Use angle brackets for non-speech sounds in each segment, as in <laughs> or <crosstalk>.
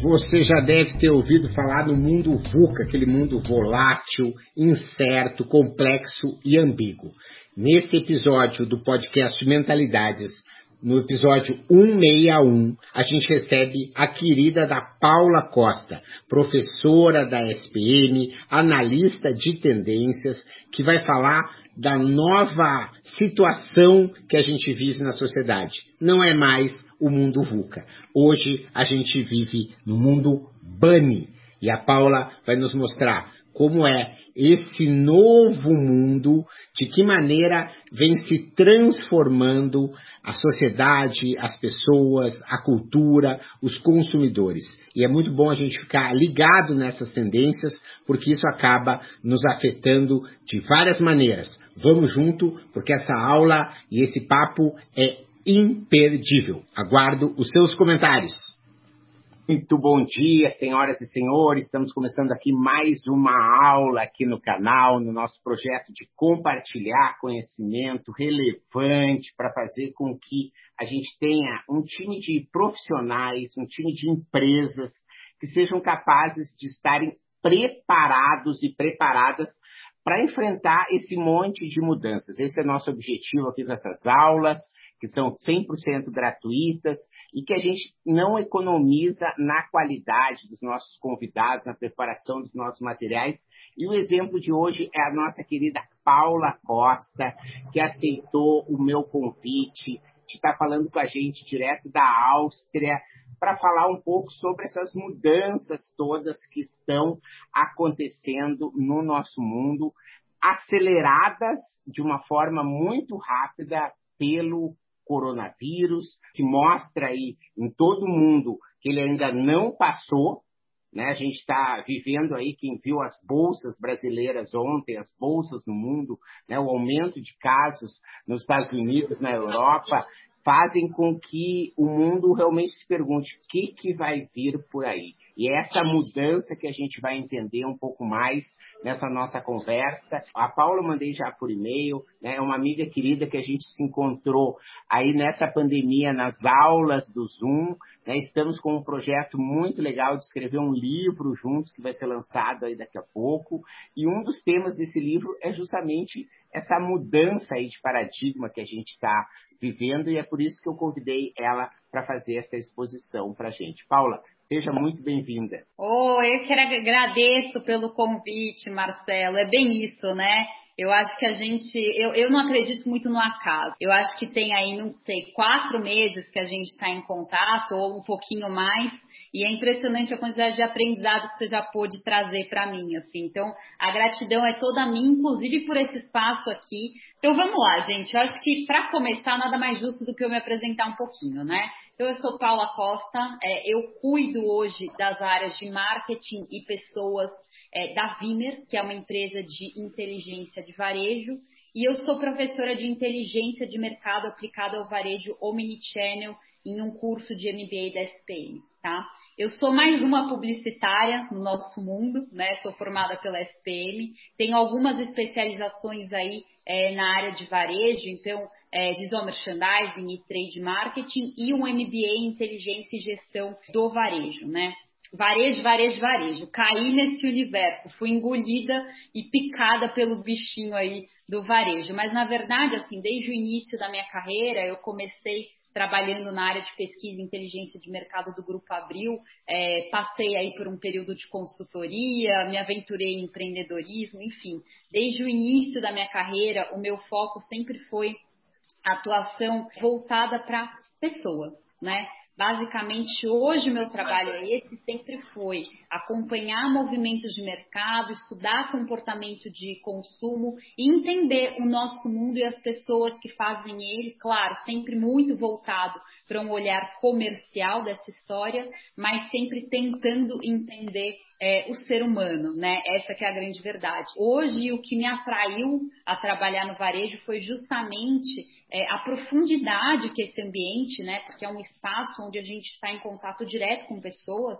Você já deve ter ouvido falar no mundo VUCA, aquele mundo volátil, incerto, complexo e ambíguo. Nesse episódio do podcast Mentalidades, no episódio 161, a gente recebe a querida da Paula Costa, professora da SPM, analista de tendências, que vai falar da nova situação que a gente vive na sociedade. Não é mais o mundo VUCA. Hoje a gente vive no mundo BUNNY. E a Paula vai nos mostrar como é esse novo mundo, de que maneira vem se transformando a sociedade, as pessoas, a cultura, os consumidores. E é muito bom a gente ficar ligado nessas tendências, porque isso acaba nos afetando de várias maneiras. Vamos junto, porque essa aula e esse papo é imperdível. Aguardo os seus comentários. Muito bom dia, senhoras e senhores. Estamos começando aqui mais uma aula aqui no canal, no nosso projeto de compartilhar conhecimento relevante para fazer com que a gente tenha um time de profissionais, um time de empresas que sejam capazes de estarem preparados e preparadas para enfrentar esse monte de mudanças. Esse é nosso objetivo aqui nessas aulas que são 100% gratuitas e que a gente não economiza na qualidade dos nossos convidados, na preparação dos nossos materiais. E o exemplo de hoje é a nossa querida Paula Costa, que aceitou o meu convite de estar falando com a gente direto da Áustria para falar um pouco sobre essas mudanças todas que estão acontecendo no nosso mundo, aceleradas de uma forma muito rápida pelo coronavírus, que mostra aí em todo mundo que ele ainda não passou. Né? A gente está vivendo aí, quem viu as bolsas brasileiras ontem, as bolsas no mundo, né? o aumento de casos nos Estados Unidos, na Europa, fazem com que o mundo realmente se pergunte o que, que vai vir por aí. E essa mudança que a gente vai entender um pouco mais nessa nossa conversa. A Paula mandei já por e-mail, né? é uma amiga querida que a gente se encontrou aí nessa pandemia nas aulas do Zoom. Né? Estamos com um projeto muito legal de escrever um livro juntos que vai ser lançado aí daqui a pouco. E um dos temas desse livro é justamente essa mudança aí de paradigma que a gente está vivendo e é por isso que eu convidei ela para fazer essa exposição para a gente. Paula, Seja muito bem-vinda. Oh, eu que agradeço pelo convite, Marcelo. É bem isso, né? Eu acho que a gente, eu, eu não acredito muito no acaso. Eu acho que tem aí, não sei, quatro meses que a gente está em contato, ou um pouquinho mais, e é impressionante a quantidade de aprendizado que você já pôde trazer para mim, assim. Então, a gratidão é toda minha, inclusive por esse espaço aqui. Então, vamos lá, gente. Eu acho que para começar, nada mais justo do que eu me apresentar um pouquinho, né? Então, eu sou Paula Costa, é, eu cuido hoje das áreas de marketing e pessoas é, da Vimer, que é uma empresa de inteligência de varejo, e eu sou professora de inteligência de mercado aplicada ao varejo Omnichannel em um curso de MBA da SPM, tá? Eu sou mais uma publicitária no nosso mundo, né? Sou formada pela SPM, tenho algumas especializações aí é, na área de varejo, então é, visual merchandising e trade marketing e um MBA em inteligência e gestão do varejo, né? Varejo, varejo, varejo. Caí nesse universo, fui engolida e picada pelo bichinho aí do varejo. Mas na verdade, assim, desde o início da minha carreira, eu comecei trabalhando na área de pesquisa e inteligência de mercado do Grupo Abril, é, passei aí por um período de consultoria, me aventurei em empreendedorismo, enfim. Desde o início da minha carreira, o meu foco sempre foi atuação voltada para pessoas, né? Basicamente, hoje o meu trabalho é esse, sempre foi acompanhar movimentos de mercado, estudar comportamento de consumo e entender o nosso mundo e as pessoas que fazem ele, claro, sempre muito voltado para um olhar comercial dessa história, mas sempre tentando entender é, o ser humano, né? Essa que é a grande verdade. Hoje, o que me atraiu a trabalhar no varejo foi justamente é, a profundidade que esse ambiente, né? Porque é um espaço onde a gente está em contato direto com pessoas.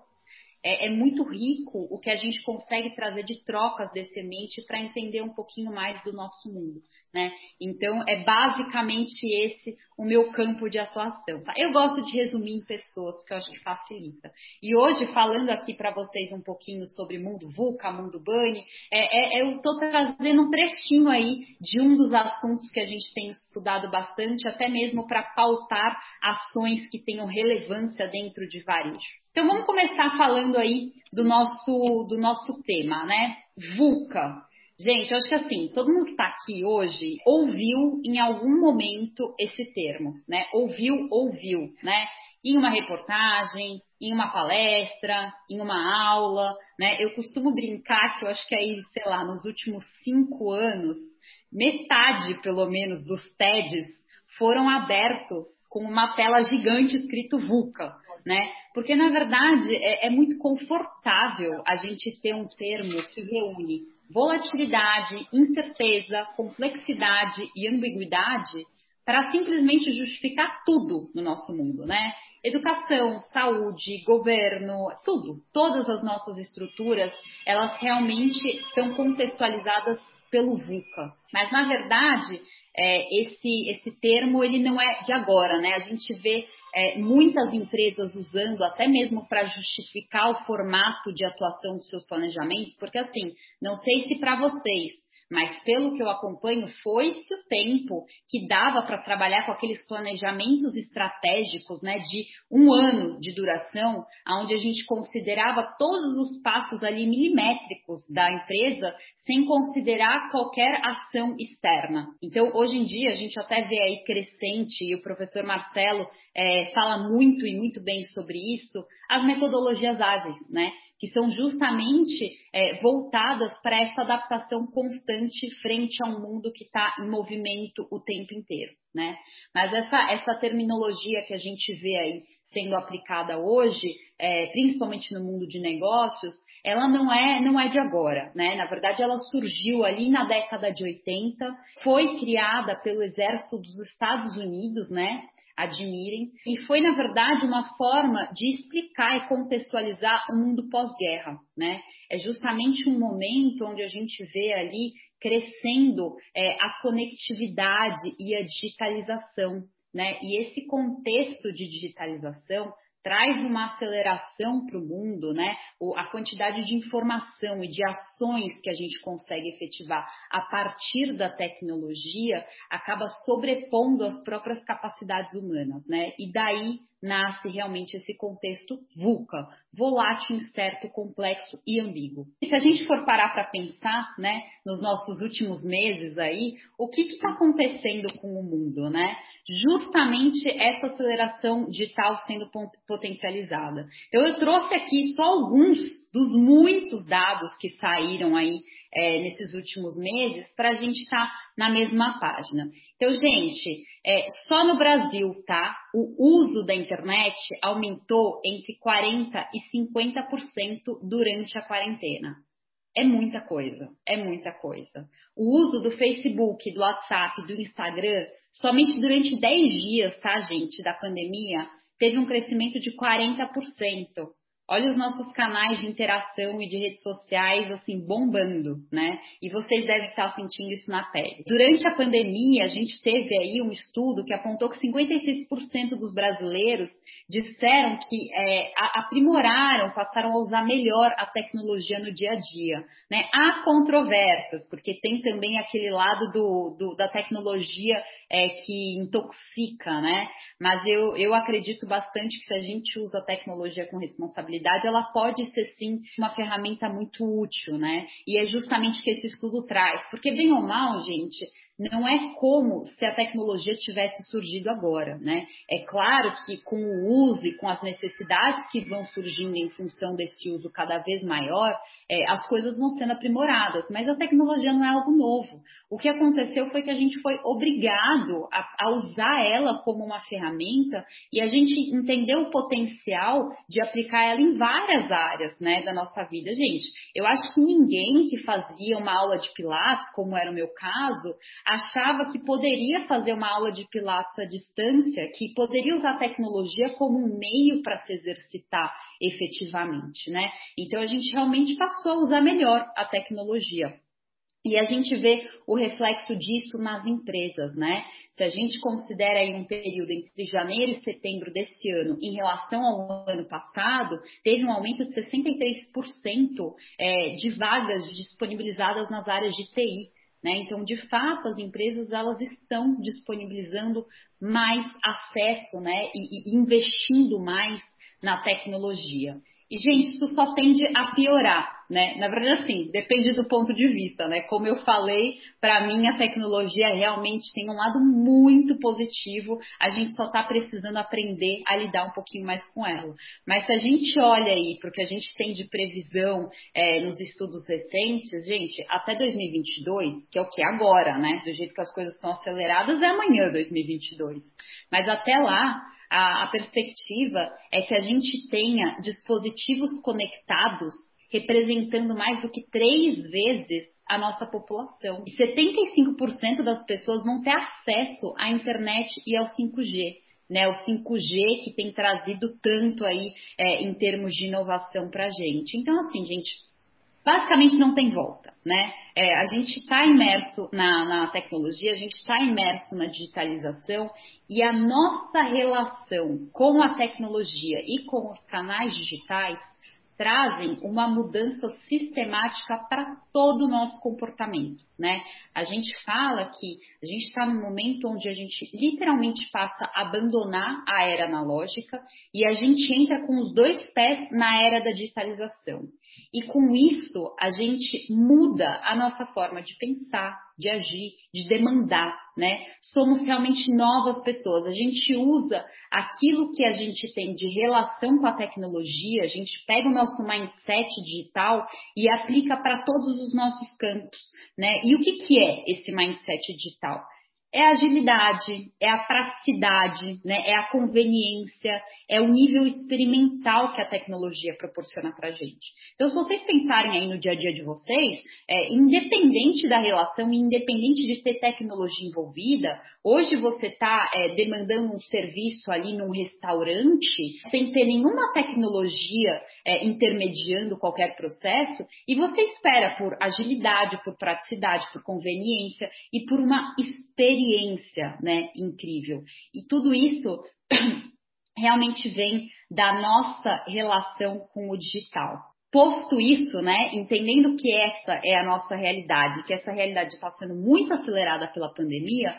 É, é, muito rico o que a gente consegue trazer de trocas desse ambiente para entender um pouquinho mais do nosso mundo né? Então, é basicamente esse o meu campo de atuação. Tá? Eu gosto de resumir em pessoas, porque eu acho que facilita. E hoje, falando aqui para vocês um pouquinho sobre mundo VUCA, mundo BANI, é, é, eu estou trazendo um trechinho aí de um dos assuntos que a gente tem estudado bastante, até mesmo para pautar ações que tenham relevância dentro de varejo. Então, vamos começar falando aí do nosso, do nosso tema, né? VUCA. Gente, eu acho que assim, todo mundo que está aqui hoje ouviu em algum momento esse termo, né? Ouviu, ouviu, né? Em uma reportagem, em uma palestra, em uma aula, né? Eu costumo brincar que eu acho que aí, sei lá, nos últimos cinco anos, metade, pelo menos, dos TEDs foram abertos com uma tela gigante escrito VUCA, né? Porque, na verdade, é, é muito confortável a gente ter um termo que reúne volatilidade, incerteza, complexidade e ambiguidade para simplesmente justificar tudo no nosso mundo, né? Educação, saúde, governo, tudo, todas as nossas estruturas, elas realmente são contextualizadas pelo VUCA. Mas na verdade, é, esse esse termo ele não é de agora, né? A gente vê é, muitas empresas usando até mesmo para justificar o formato de atuação dos seus planejamentos, porque assim, não sei se para vocês, mas pelo que eu acompanho, foi-se o tempo que dava para trabalhar com aqueles planejamentos estratégicos, né, de um ano de duração, onde a gente considerava todos os passos ali milimétricos da empresa, sem considerar qualquer ação externa. Então, hoje em dia, a gente até vê aí crescente, e o professor Marcelo é, fala muito e muito bem sobre isso, as metodologias ágeis, né? Que são justamente é, voltadas para essa adaptação constante frente a um mundo que está em movimento o tempo inteiro, né? Mas essa, essa terminologia que a gente vê aí sendo aplicada hoje, é, principalmente no mundo de negócios, ela não é, não é de agora, né? Na verdade, ela surgiu ali na década de 80, foi criada pelo Exército dos Estados Unidos, né? Admirem. E foi, na verdade, uma forma de explicar e contextualizar o mundo pós-guerra, né? É justamente um momento onde a gente vê ali crescendo é, a conectividade e a digitalização, né? E esse contexto de digitalização traz uma aceleração para o mundo, né? A quantidade de informação e de ações que a gente consegue efetivar a partir da tecnologia acaba sobrepondo as próprias capacidades humanas, né? E daí nasce realmente esse contexto VUCA, volátil, incerto, complexo e ambíguo. E se a gente for parar para pensar, né, nos nossos últimos meses aí, o que está acontecendo com o mundo, né? Justamente essa aceleração digital sendo potencializada. Então eu trouxe aqui só alguns dos muitos dados que saíram aí é, nesses últimos meses para a gente estar tá na mesma página. Então, gente, é, só no Brasil, tá? O uso da internet aumentou entre 40% e 50% durante a quarentena. É muita coisa, é muita coisa. O uso do Facebook, do WhatsApp, do Instagram, somente durante 10 dias, tá, gente, da pandemia, teve um crescimento de 40%. Olha os nossos canais de interação e de redes sociais, assim, bombando, né? E vocês devem estar sentindo isso na pele. Durante a pandemia, a gente teve aí um estudo que apontou que 56% dos brasileiros disseram que é, aprimoraram, passaram a usar melhor a tecnologia no dia a dia. Né? Há controvérsias, porque tem também aquele lado do, do da tecnologia é, que intoxica, né? Mas eu, eu acredito bastante que se a gente usa a tecnologia com responsabilidade, ela pode ser sim uma ferramenta muito útil, né? E é justamente o que esse estudo traz. Porque, bem ou mal, gente, não é como se a tecnologia tivesse surgido agora, né? É claro que com o uso e com as necessidades que vão surgindo em função desse uso cada vez maior, é, as coisas vão sendo aprimoradas, mas a tecnologia não é algo novo. O que aconteceu foi que a gente foi obrigado a, a usar ela como uma ferramenta e a gente entendeu o potencial de aplicar ela em várias áreas né, da nossa vida. Gente, eu acho que ninguém que fazia uma aula de Pilates, como era o meu caso, achava que poderia fazer uma aula de Pilates à distância, que poderia usar a tecnologia como um meio para se exercitar efetivamente, né? Então a gente realmente passou a usar melhor a tecnologia. E a gente vê o reflexo disso nas empresas, né? Se a gente considera aí um período entre janeiro e setembro desse ano em relação ao ano passado, teve um aumento de 63% é, de vagas disponibilizadas nas áreas de TI. Né? Então, de fato, as empresas elas estão disponibilizando mais acesso né? e, e investindo mais na tecnologia. E, gente, isso só tende a piorar, né? Na verdade, assim, depende do ponto de vista, né? Como eu falei, para mim a tecnologia realmente tem um lado muito positivo, a gente só está precisando aprender a lidar um pouquinho mais com ela. Mas se a gente olha aí porque a gente tem de previsão é, nos estudos recentes, gente, até 2022, que é o que agora, né? Do jeito que as coisas estão aceleradas, é amanhã 2022. Mas até lá, a, a perspectiva é que a gente tenha dispositivos conectados representando mais do que três vezes a nossa população. E 75% das pessoas vão ter acesso à internet e ao 5G. Né, o 5G que tem trazido tanto aí é, em termos de inovação para a gente. Então, assim, gente, basicamente não tem volta, né? É, a gente está imerso na, na, tecnologia, a gente está imerso na digitalização e a nossa relação com a tecnologia e com os canais digitais trazem uma mudança sistemática para todo o nosso comportamento, né? A gente fala que a gente está num momento onde a gente literalmente passa a abandonar a era analógica e a gente entra com os dois pés na era da digitalização. E com isso, a gente muda a nossa forma de pensar, de agir, de demandar, né? Somos realmente novas pessoas. A gente usa aquilo que a gente tem de relação com a tecnologia, a gente pega o nosso mindset digital e aplica para todos os nossos campos, né? E o que, que é esse mindset digital? É a agilidade, é a praticidade, né? é a conveniência, é o nível experimental que a tecnologia proporciona para a gente. Então, se vocês pensarem aí no dia a dia de vocês, é, independente da relação, independente de ter tecnologia envolvida, hoje você está é, demandando um serviço ali num restaurante sem ter nenhuma tecnologia é, intermediando qualquer processo e você espera por agilidade, por praticidade, por conveniência e por uma experiência né, incrível. E tudo isso <clears throat> realmente vem da nossa relação com o digital. Posto isso, né, entendendo que essa é a nossa realidade, que essa realidade está sendo muito acelerada pela pandemia,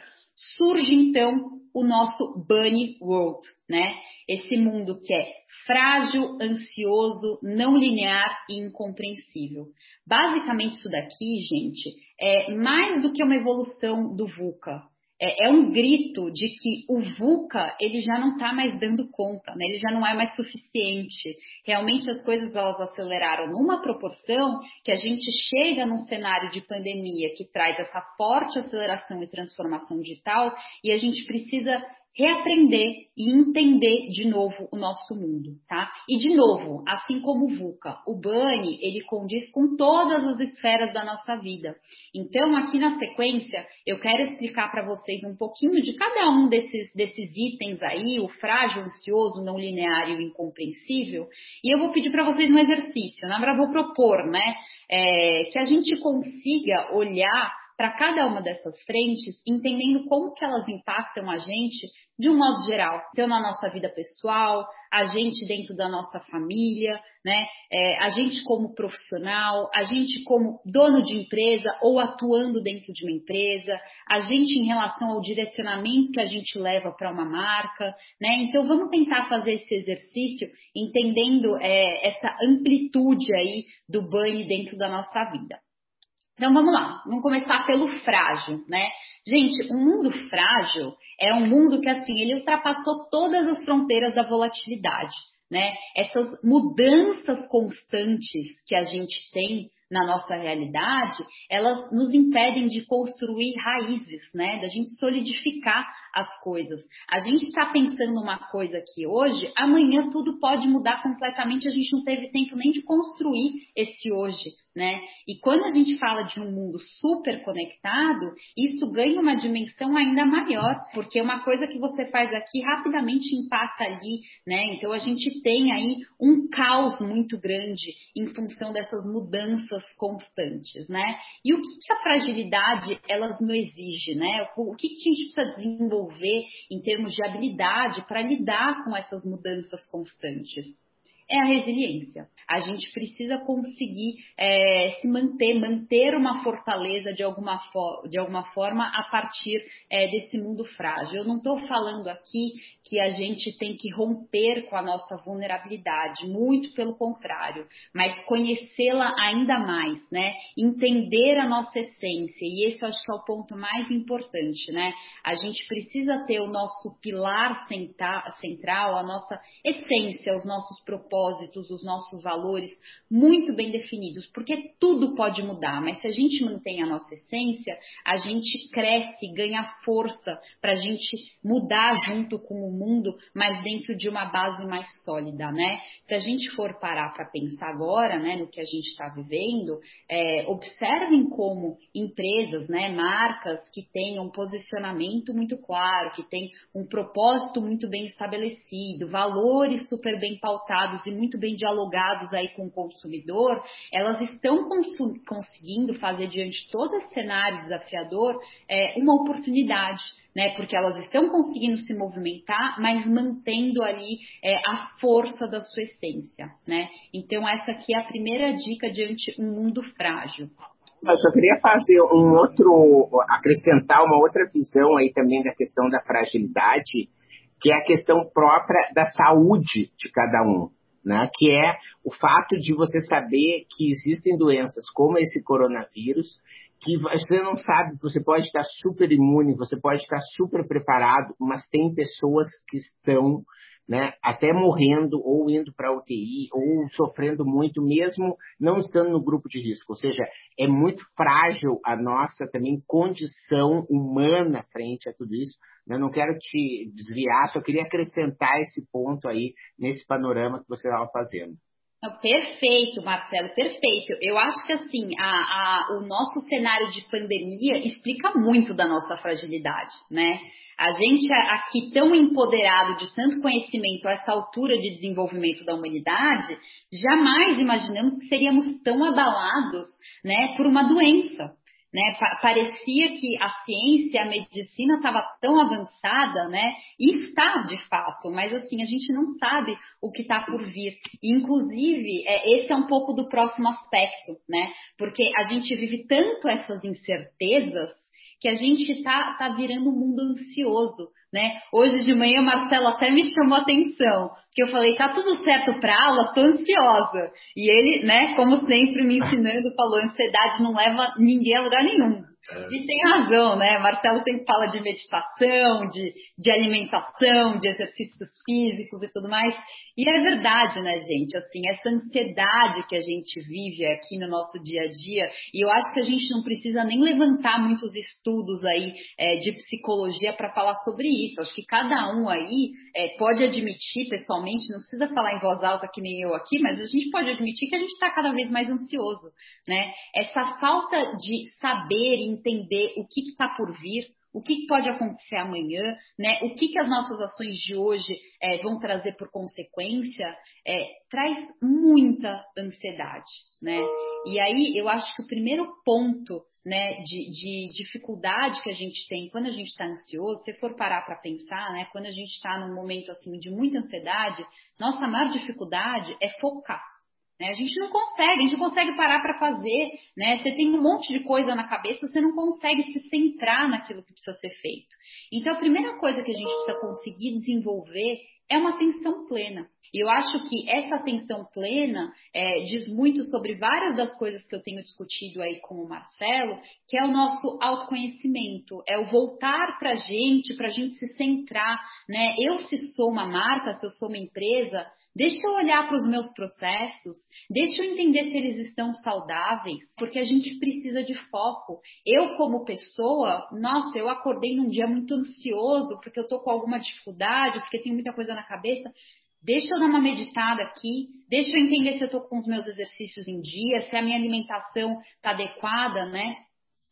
surge então o nosso Bunny World, né? Esse mundo que é frágil, ansioso, não linear e incompreensível. Basicamente isso daqui, gente, é mais do que uma evolução do VUCA é, é, um grito de que o VUCA ele já não está mais dando conta, né? ele já não é mais suficiente. Realmente as coisas elas aceleraram numa proporção que a gente chega num cenário de pandemia que traz essa forte aceleração e transformação digital e a gente precisa reaprender e entender de novo o nosso mundo, tá? E de novo, assim como o VUCA, o BANI, ele condiz com todas as esferas da nossa vida. Então, aqui na sequência, eu quero explicar para vocês um pouquinho de cada um desses, desses itens aí, o frágil, ansioso, não linear e o incompreensível, e eu vou pedir para vocês um exercício, na verdade, vou propor, né, é, que a gente consiga olhar para cada uma dessas frentes, entendendo como que elas impactam a gente de um modo geral. Então, na nossa vida pessoal, a gente dentro da nossa família, né? É, a gente como profissional, a gente como dono de empresa ou atuando dentro de uma empresa, a gente em relação ao direcionamento que a gente leva para uma marca, né? Então, vamos tentar fazer esse exercício entendendo é, essa amplitude aí do banho dentro da nossa vida. Então vamos lá, vamos começar pelo frágil, né? Gente, um mundo frágil é um mundo que assim ele ultrapassou todas as fronteiras da volatilidade, né? Essas mudanças constantes que a gente tem na nossa realidade, elas nos impedem de construir raízes, né? Da gente solidificar as coisas. A gente está pensando uma coisa aqui hoje, amanhã tudo pode mudar completamente, a gente não teve tempo nem de construir esse hoje, né? E quando a gente fala de um mundo super conectado, isso ganha uma dimensão ainda maior, porque uma coisa que você faz aqui rapidamente impacta ali, né? Então a gente tem aí um caos muito grande em função dessas mudanças constantes, né? E o que, a fragilidade elas não exige, né? O que, que a gente precisa desenvolver em termos de habilidade para lidar com essas mudanças constantes? É a resiliência. A gente precisa conseguir é, se manter, manter uma fortaleza de alguma, de alguma forma a partir é, desse mundo frágil. Eu não estou falando aqui que a gente tem que romper com a nossa vulnerabilidade, muito pelo contrário, mas conhecê-la ainda mais, né? Entender a nossa essência, e esse eu acho que é o ponto mais importante, né? A gente precisa ter o nosso pilar central, a nossa essência, os nossos propósitos, os nossos valores muito bem definidos, porque tudo pode mudar, mas se a gente mantém a nossa essência, a gente cresce, ganha força para a gente mudar junto com o mundo, mas dentro de uma base mais sólida, né? Se a gente for parar para pensar agora, né, no que a gente está vivendo, é, observem como empresas, né, marcas que têm um posicionamento muito claro, que têm um propósito muito bem estabelecido, valores super bem pautados e muito bem dialogados aí com o consumidor, elas estão conseguindo fazer diante de todo esse cenário desafiador é, uma oportunidade né? Porque elas estão conseguindo se movimentar, mas mantendo ali é, a força da sua essência, né? Então essa aqui é a primeira dica diante um mundo frágil. Eu só queria fazer um outro, acrescentar uma outra visão aí também da questão da fragilidade, que é a questão própria da saúde de cada um. Né, que é o fato de você saber que existem doenças como esse coronavírus que você não sabe, você pode estar super imune, você pode estar super preparado, mas tem pessoas que estão né, até morrendo ou indo para UTI ou sofrendo muito, mesmo não estando no grupo de risco. Ou seja, é muito frágil a nossa também condição humana frente a tudo isso. Eu não quero te desviar, só queria acrescentar esse ponto aí nesse panorama que você estava fazendo. Perfeito, Marcelo, perfeito. Eu acho que assim, a, a, o nosso cenário de pandemia explica muito da nossa fragilidade, né? A gente aqui tão empoderado de tanto conhecimento a essa altura de desenvolvimento da humanidade, jamais imaginamos que seríamos tão abalados, né, por uma doença, né? Parecia que a ciência, a medicina estava tão avançada, né? E está de fato, mas assim, a gente não sabe o que está por vir. inclusive, é, esse é um pouco do próximo aspecto, né? Porque a gente vive tanto essas incertezas que a gente está tá virando um mundo ansioso, né? Hoje de manhã Marcelo até me chamou a atenção, que eu falei, tá tudo certo para aula, tô ansiosa. E ele, né, como sempre me ensinando, falou, ansiedade não leva ninguém a lugar nenhum. É. E tem razão, né? Marcelo sempre fala de meditação, de, de alimentação, de exercícios físicos e tudo mais. E é verdade, né, gente? Assim, essa ansiedade que a gente vive aqui no nosso dia a dia, e eu acho que a gente não precisa nem levantar muitos estudos aí é, de psicologia para falar sobre isso. Acho que cada um aí é, pode admitir pessoalmente, não precisa falar em voz alta que nem eu aqui, mas a gente pode admitir que a gente está cada vez mais ansioso, né? Essa falta de saber entender o que está por vir, o que pode acontecer amanhã, né? O que, que as nossas ações de hoje é, vão trazer por consequência, é, traz muita ansiedade, né? E aí eu acho que o primeiro ponto né, de, de, dificuldade que a gente tem quando a gente está ansioso, se for parar para pensar, né, quando a gente está num momento assim de muita ansiedade, nossa maior dificuldade é focar Né? A gente não consegue, a gente não consegue parar para fazer, né? Você tem um monte de coisa na cabeça, você não consegue se centrar naquilo que precisa ser feito. Então, a primeira coisa que a gente precisa conseguir desenvolver é uma atenção plena. E eu acho que essa atenção plena é, diz muito sobre várias das coisas que eu tenho discutido aí com o Marcelo, que é o nosso autoconhecimento, é o voltar para a gente, para a gente se centrar, né? Eu se sou uma marca, se eu sou uma empresa, Deixa eu olhar para os meus processos, deixa eu entender se eles estão saudáveis, porque a gente precisa de foco. Eu, como pessoa, nossa, eu acordei num dia muito ansioso, porque eu tô com alguma dificuldade, porque tem muita coisa na cabeça. Deixa eu dar uma meditada aqui, deixa eu entender se eu estou com os meus exercícios em dia, se a minha alimentação está adequada, né?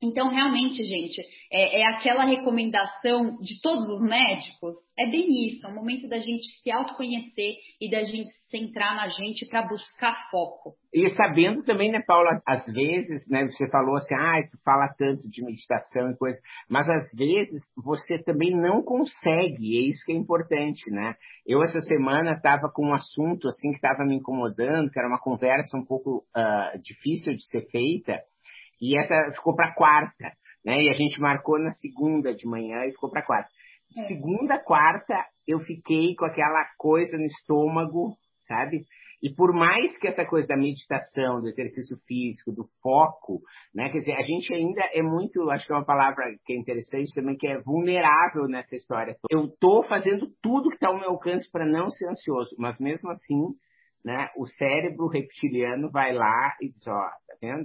Então, realmente, gente, é, é, aquela recomendação de todos os médicos. É bem isso, é o momento da gente se autoconhecer e da gente se centrar na gente para buscar foco. E sabendo também, né, Paula, às vezes, né, você falou assim, ah, tu fala tanto de meditação e coisa, mas às vezes você também não consegue, é isso que é importante, né? Eu essa semana estava com um assunto assim que estava me incomodando, que era uma conversa um pouco uh, difícil de ser feita, e essa ficou para quarta, né? E a gente marcou na segunda de manhã e ficou para quarta. É. segunda, quarta, eu fiquei com aquela coisa no estômago, sabe? E por mais que essa coisa da meditação, do exercício físico, do foco, né? Quer dizer, a gente ainda é muito, acho que é uma palavra que é interessante também, que é vulnerável nessa história. Eu tô fazendo tudo que está ao meu alcance para não ser ansioso, mas mesmo assim, né? O cérebro reptiliano vai lá e diz, ó,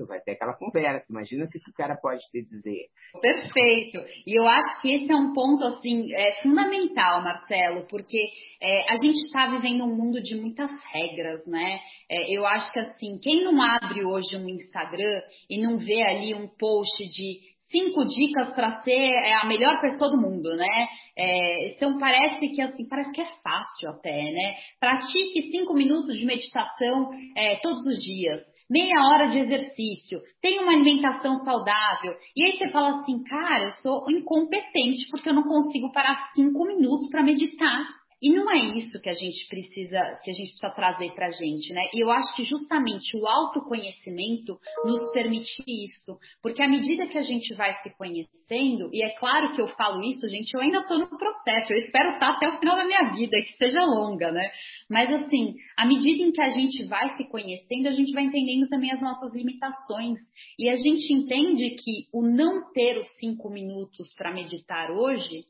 Vai ter aquela conversa. Imagina o que o cara pode te dizer. Perfeito. E eu acho que esse é um ponto, assim, é, fundamental, Marcelo, porque é, a gente está vivendo um mundo de muitas regras, né? É, eu acho que, assim, quem não abre hoje um Instagram e não vê ali um post de cinco dicas para ser é, a melhor pessoa do mundo, né? É, então parece que assim, parece que é fácil até, né? Pratique cinco minutos de meditação é, todos os dias, meia hora de exercício, tenha uma alimentação saudável. E aí você fala assim, cara, eu sou incompetente porque eu não consigo parar cinco minutos para meditar. E não é isso que a gente precisa, que a gente precisa trazer para a gente, né? E eu acho que justamente o autoconhecimento nos permite isso, porque à medida que a gente vai se conhecendo, e é claro que eu falo isso, gente, eu ainda estou no processo, eu espero estar até o final da minha vida, que seja longa, né? Mas assim, à medida em que a gente vai se conhecendo, a gente vai entendendo também as nossas limitações. E a gente entende que o não ter os cinco minutos para meditar hoje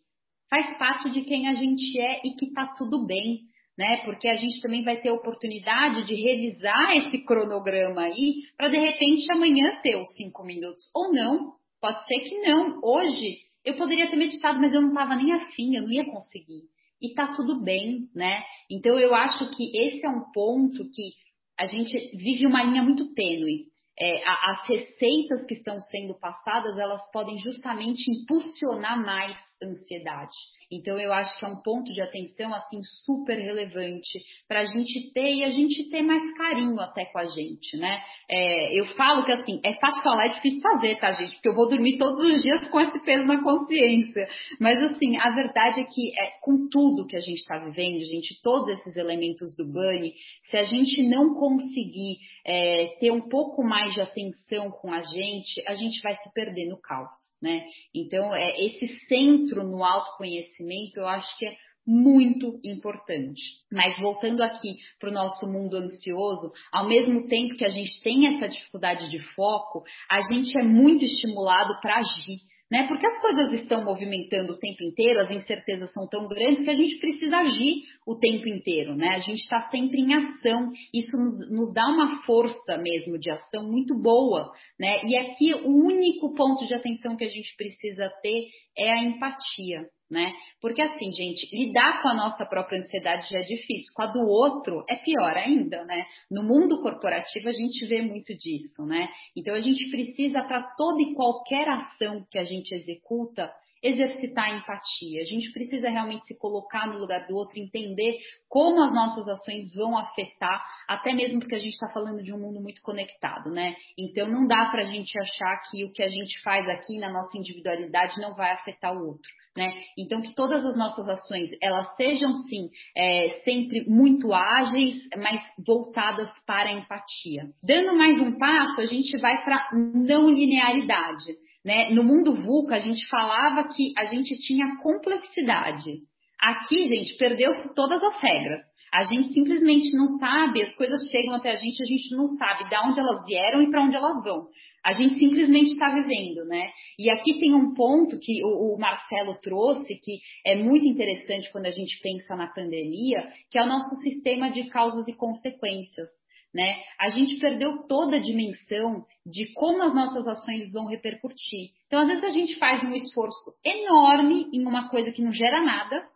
faz parte de quem a gente é e que tá tudo bem, né? Porque a gente também vai ter oportunidade de revisar esse cronograma aí para de repente amanhã ter os cinco minutos ou não. Pode ser que não. Hoje eu poderia ter meditado, mas eu não estava nem afim, eu não ia conseguir. E tá tudo bem, né? Então eu acho que esse é um ponto que a gente vive uma linha muito tênue. É, as receitas que estão sendo passadas, elas podem justamente impulsionar mais ansiedade. Então eu acho que é um ponto de atenção assim super relevante para a gente ter e a gente ter mais carinho até com a gente, né? É, eu falo que assim é fácil falar, é difícil fazer, tá gente? Porque eu vou dormir todos os dias com esse peso na consciência. Mas assim a verdade é que é, com tudo que a gente está vivendo, gente, todos esses elementos do Bunny, se a gente não conseguir é, ter um pouco mais de atenção com a gente, a gente vai se perder no caos né? Então, é, esse centro no autoconhecimento eu acho que é muito importante. Mas voltando aqui para o nosso mundo ansioso, ao mesmo tempo que a gente tem essa dificuldade de foco, a gente é muito estimulado para agir né? Porque as coisas estão movimentando o tempo inteiro, as incertezas são tão grandes que a gente precisa agir o tempo inteiro, né? A gente está sempre em ação, isso nos, dá uma força mesmo de ação muito boa, né? E aqui o único ponto de atenção que a gente precisa ter é a empatia né? Porque assim, gente, lidar com a nossa própria ansiedade já é difícil, com a do outro é pior ainda, né? No mundo corporativo a gente vê muito disso, né? Então a gente precisa para toda e qualquer ação que a gente executa exercitar a empatia. A gente precisa realmente se colocar no lugar do outro, entender como as nossas ações vão afetar, até mesmo porque a gente está falando de um mundo muito conectado, né? Então não dá para a gente achar que o que a gente faz aqui na nossa individualidade não vai afetar o outro Né? Então, que todas as nossas ações elas sejam sim é, sempre muito ágeis, mas voltadas para a empatia. Dando mais um passo, a gente vai para não linearidade. Né? No mundo VUCA, a gente falava que a gente tinha complexidade. Aqui, gente, perdeu-se todas as regras. A gente simplesmente não sabe, as coisas chegam até a gente, a gente não sabe de onde elas vieram e para onde elas vão. A gente simplesmente está vivendo, né? E aqui tem um ponto que o, o, Marcelo trouxe, que é muito interessante quando a gente pensa na pandemia, que é o nosso sistema de causas e consequências. Né? A gente perdeu toda a dimensão de como as nossas ações vão repercutir. Então, às vezes, a gente faz um esforço enorme em uma coisa que não gera nada,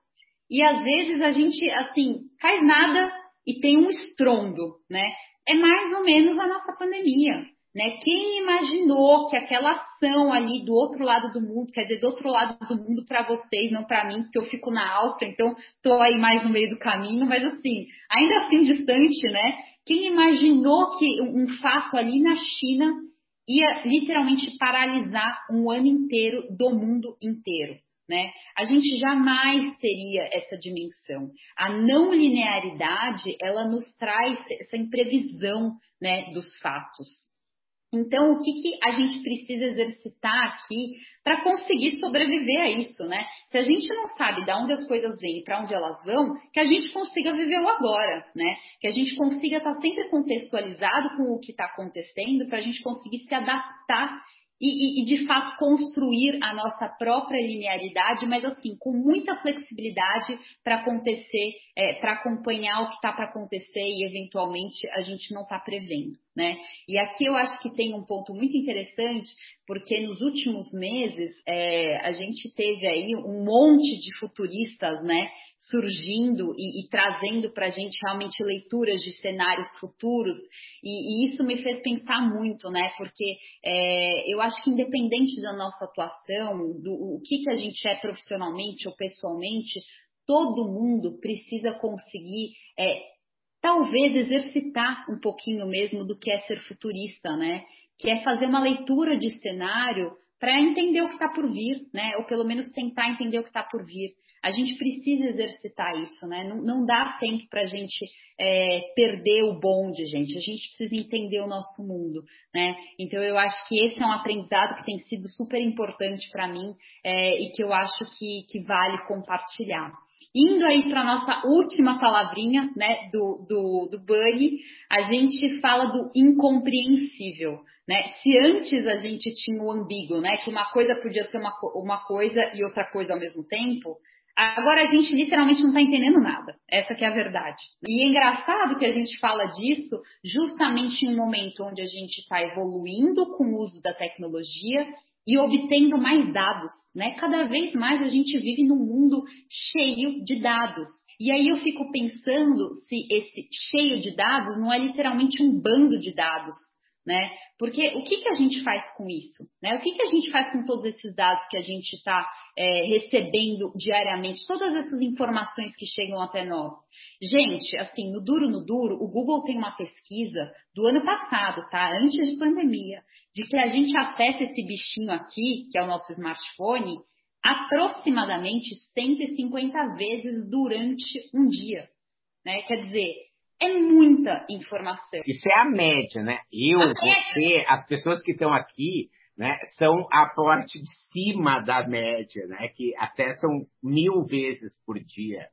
e às vezes a gente, assim, faz nada e tem um estrondo, né? É mais ou menos a nossa pandemia. Né? Quem imaginou que aquela ação ali do outro lado do mundo, quer dizer, do outro lado do mundo para vocês, não para mim, porque eu fico na Áustria, então estou aí mais no meio do caminho, mas assim, ainda assim distante, né? Quem imaginou que um fato ali na China ia literalmente paralisar um ano inteiro do mundo inteiro? Né? A gente jamais teria essa dimensão. A não linearidade, ela nos traz essa imprevisão né, dos fatos. Então, o que, que a gente precisa exercitar aqui para conseguir sobreviver a isso, né? Se a gente não sabe de onde as coisas vêm e para onde elas vão, que a gente consiga viver o agora, né? Que a gente consiga estar tá sempre contextualizado com o que está acontecendo para a gente conseguir se adaptar e, e, de fato construir a nossa própria linearidade, mas assim, com muita flexibilidade para acontecer, é, para acompanhar o que está para acontecer e eventualmente a gente não está prevendo, né? E aqui eu acho que tem um ponto muito interessante, porque nos últimos meses é, a gente teve aí um monte de futuristas, né? surgindo e, e trazendo para a gente realmente leituras de cenários futuros, e, e, isso me fez pensar muito, né? Porque é, eu acho que independente da nossa atuação, do o que, que a gente é profissionalmente ou pessoalmente, todo mundo precisa conseguir é, talvez exercitar um pouquinho mesmo do que é ser futurista, né? Que é fazer uma leitura de cenário para entender o que está por vir, né? Ou pelo menos tentar entender o que está por vir. A gente precisa exercitar isso, né? Não, não dá tempo para a gente é, perder o bonde, gente. A gente precisa entender o nosso mundo, né? Então eu acho que esse é um aprendizado que tem sido super importante para mim é, e que eu acho que, que vale compartilhar. Indo aí para nossa última palavrinha, né, do, do, do Bunny, a gente fala do incompreensível. Né? Se antes a gente tinha o ambíguo, né? Que uma coisa podia ser uma, uma coisa e outra coisa ao mesmo tempo, Agora a gente literalmente não está entendendo nada. Essa que é a verdade. E é engraçado que a gente fala disso justamente em um momento onde a gente está evoluindo com o uso da tecnologia e obtendo mais dados, né? Cada vez mais a gente vive num mundo cheio de dados. E aí eu fico pensando se esse cheio de dados não é literalmente um bando de dados, né? Porque o que, que a gente faz com isso? Né? O que, que a gente faz com todos esses dados que a gente está é, recebendo diariamente, todas essas informações que chegam até nós? Gente, assim, no duro, no duro, o Google tem uma pesquisa do ano passado, tá? Antes de pandemia, de que a gente acessa esse bichinho aqui, que é o nosso smartphone, aproximadamente 150 vezes durante um dia. Né? Quer dizer, é muita informação. Isso é a média, né? Eu, a você, média. as pessoas que estão aqui, né, são a parte de cima da média, né? Que acessam mil vezes por dia,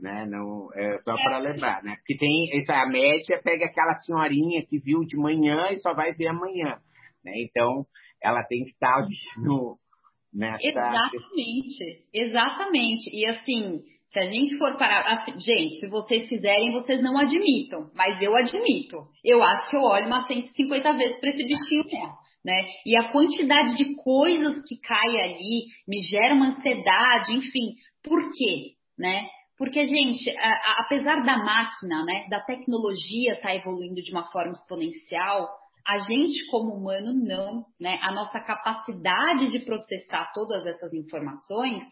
né? Não, é só é. para lembrar, né? Porque tem essa a média pega aquela senhorinha que viu de manhã e só vai ver amanhã, né? Então ela tem que estar <laughs> no nessa exatamente, exatamente. E assim se a gente for parar. Gente, se vocês quiserem, vocês não admitam, mas eu admito. Eu acho que eu olho umas 150 vezes para esse bichinho mesmo. Né? E a quantidade de coisas que cai ali me gera uma ansiedade, enfim. Por quê? Né? Porque, gente, a, a, apesar da máquina, né, da tecnologia estar tá evoluindo de uma forma exponencial, a gente como humano não, né? A nossa capacidade de processar todas essas informações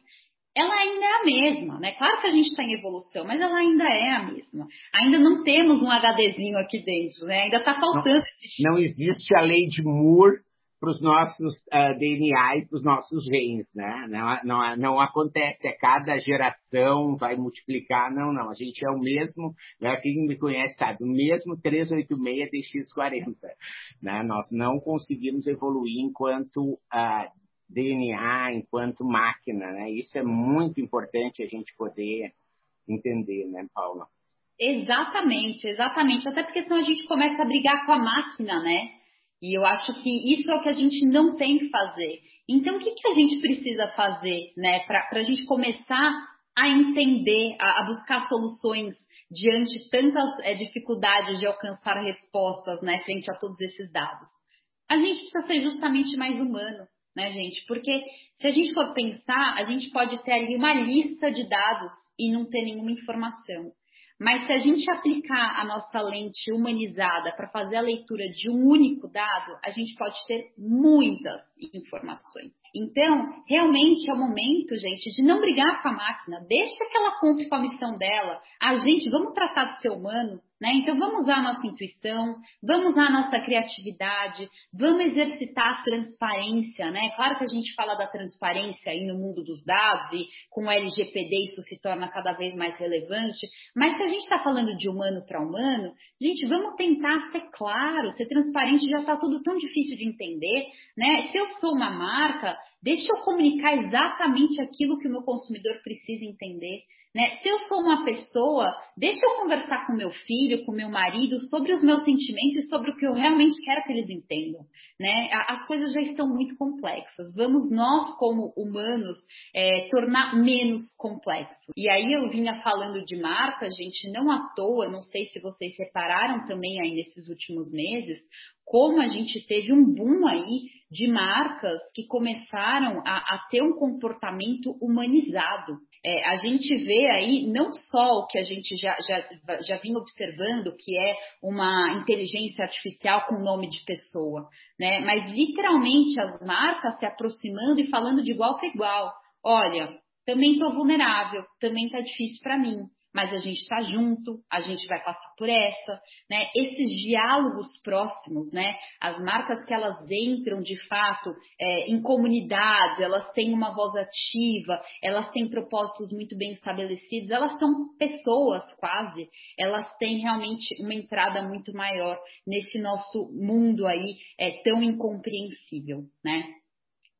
ela ainda é a mesma, né? Claro que a gente está em evolução, mas ela ainda é a mesma. Ainda não temos um HDzinho aqui dentro, né? Ainda está faltando. Não, não existe a lei de Moore para os nossos uh, ah, DNA e para os nossos genes, né? Não, não, não acontece, é cada geração vai multiplicar, não, não, a gente é o mesmo, né? quem me conhece sabe, o mesmo 386 DX40, né? Nós não conseguimos evoluir enquanto uh, DNA, enquanto máquina, né? Isso é muito importante a gente poder entender, né, Paula? Exatamente, exatamente. Até porque senão a gente começa a brigar com a máquina, né? E eu acho que isso é o que a gente não tem que fazer. Então, o que, que a gente precisa fazer, né, para a gente começar a entender, a, a buscar soluções diante tantas é, dificuldades de alcançar respostas, né, frente a todos esses dados? A gente precisa ser justamente mais humano, né, gente? Porque se a gente for pensar, a gente pode ter ali uma lista de dados e não ter nenhuma informação. Mas se a gente aplicar a nossa lente humanizada para fazer a leitura de um único dado, a gente pode ter muitas informações. Então, realmente é o momento, gente, de não brigar com a máquina. Deixa que ela cumpra com a missão dela. A gente, vamos tratar de ser humano, né? Então vamos usar a nossa intuição, vamos usar a nossa criatividade, vamos exercitar a transparência, né? Claro que a gente fala da transparência aí no mundo dos dados e com o LGPD isso se torna cada vez mais relevante, mas se a gente está falando de humano para humano, gente, vamos tentar ser claro, ser transparente já está tudo tão difícil de entender, né? Se eu sou uma marca, Deixa eu comunicar exatamente aquilo que o meu consumidor precisa entender. Né? Se eu sou uma pessoa, deixa eu conversar com meu filho, com meu marido, sobre os meus sentimentos e sobre o que eu realmente quero que eles entendam. Né? As coisas já estão muito complexas. Vamos nós, como humanos, é, tornar menos complexo. E aí eu vinha falando de marca, gente, não à toa, não sei se vocês repararam também aí nesses últimos meses, como a gente teve um boom aí de marcas que começaram a, a ter um comportamento humanizado. É, a gente vê aí não só o que a gente já, já, já vinha observando, que é uma inteligência artificial com nome de pessoa, né? mas literalmente as marcas se aproximando e falando de igual para igual. Olha, também estou vulnerável, também está difícil para mim mas a gente está junto, a gente vai passar por essa, né? Esses diálogos próximos, né? As marcas que elas entram de fato é, em comunidades, elas têm uma voz ativa, elas têm propósitos muito bem estabelecidos, elas são pessoas quase, elas têm realmente uma entrada muito maior nesse nosso mundo aí é, tão incompreensível, né?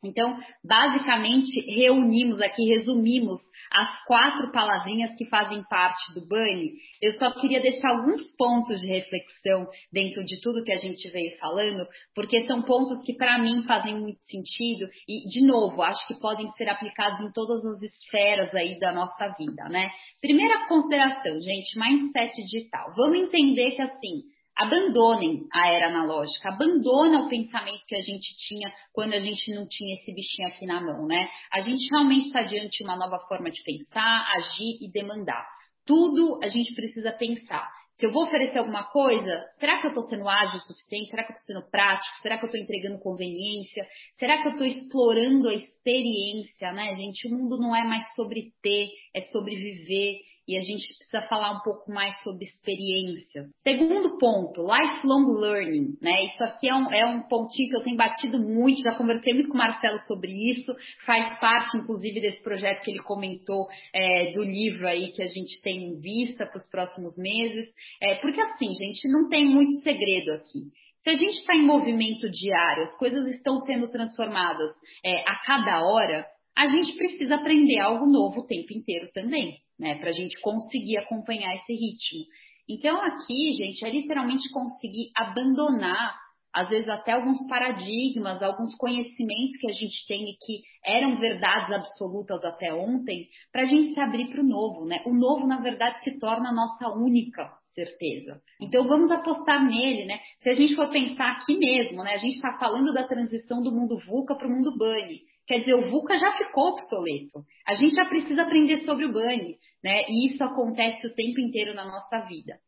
Então, basicamente, reunimos aqui, resumimos as quatro palavrinhas que fazem parte do Bunny, eu só queria deixar alguns pontos de reflexão dentro de tudo que a gente veio falando, porque são pontos que para mim fazem muito sentido e, de novo, acho que podem ser aplicados em todas as esferas aí da nossa vida, né? Primeira consideração, gente, mindset digital. Vamos entender que assim, abandonem a era analógica, abandona o pensamento que a gente tinha quando a gente não tinha esse bichinho aqui na mão, né? A gente realmente está diante de uma nova forma de pensar, agir e demandar. Tudo a gente precisa pensar. Se eu vou oferecer alguma coisa, será que eu estou sendo ágil o suficiente? Será que eu estou sendo prático? Será que eu estou entregando conveniência? Será que eu estou explorando a experiência, né, gente? O mundo não é mais sobre ter, é sobre viver e a gente precisa falar um pouco mais sobre experiência. Segundo ponto, lifelong learning, né? Isso aqui é um, é um pontinho que eu tenho batido muito, já conversei muito com o Marcelo sobre isso, faz parte, inclusive, desse projeto que ele comentou é, do livro aí que a gente tem em vista para os próximos meses. É, porque assim, gente, não tem muito segredo aqui. Se a gente está em movimento diário, as coisas estão sendo transformadas é, a cada hora, a gente precisa aprender algo novo o tempo inteiro também né? Para a gente conseguir acompanhar esse ritmo. Então aqui, gente, é literalmente conseguir abandonar, às vezes até alguns paradigmas, alguns conhecimentos que a gente tem e que eram verdades absolutas até ontem, para a gente se abrir para o novo, né? O novo, na verdade, se torna a nossa única certeza. Então vamos apostar nele, né? Se a gente for pensar aqui mesmo, né? A gente está falando da transição do mundo VUCA para o mundo BANI. Quer dizer, o VUCA já ficou obsoleto. A gente já precisa aprender sobre o BANI, né? E isso acontece o tempo inteiro na nossa vida.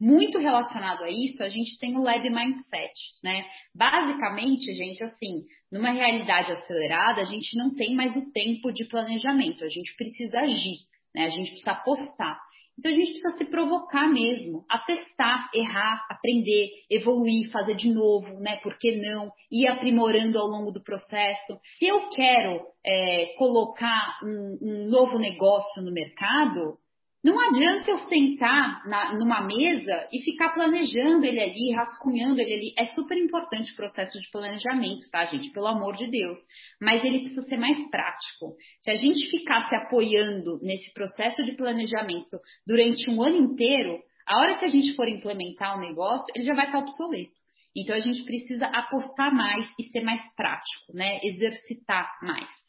Muito relacionado a isso, a gente tem o Lab Mindset, né? Basicamente, gente, assim, numa realidade acelerada, a gente não tem mais o tempo de planejamento, a gente precisa agir, né? A gente precisa apostar. Então a gente precisa se provocar mesmo, a testar, errar, aprender, evoluir, fazer de novo, né? Por que não? Ir aprimorando ao longo do processo. Se eu quero é, colocar um, um novo negócio no mercado, não adianta eu sentar na, numa mesa e ficar planejando ele ali, rascunhando ele ali. É super importante o processo de planejamento, tá, gente? Pelo amor de Deus. Mas ele precisa ser mais prático. Se a gente ficar se apoiando nesse processo de planejamento durante um ano inteiro, a hora que a gente for implementar o negócio, ele já vai estar obsoleto. Então a gente precisa apostar mais e ser mais prático, né? Exercitar mais.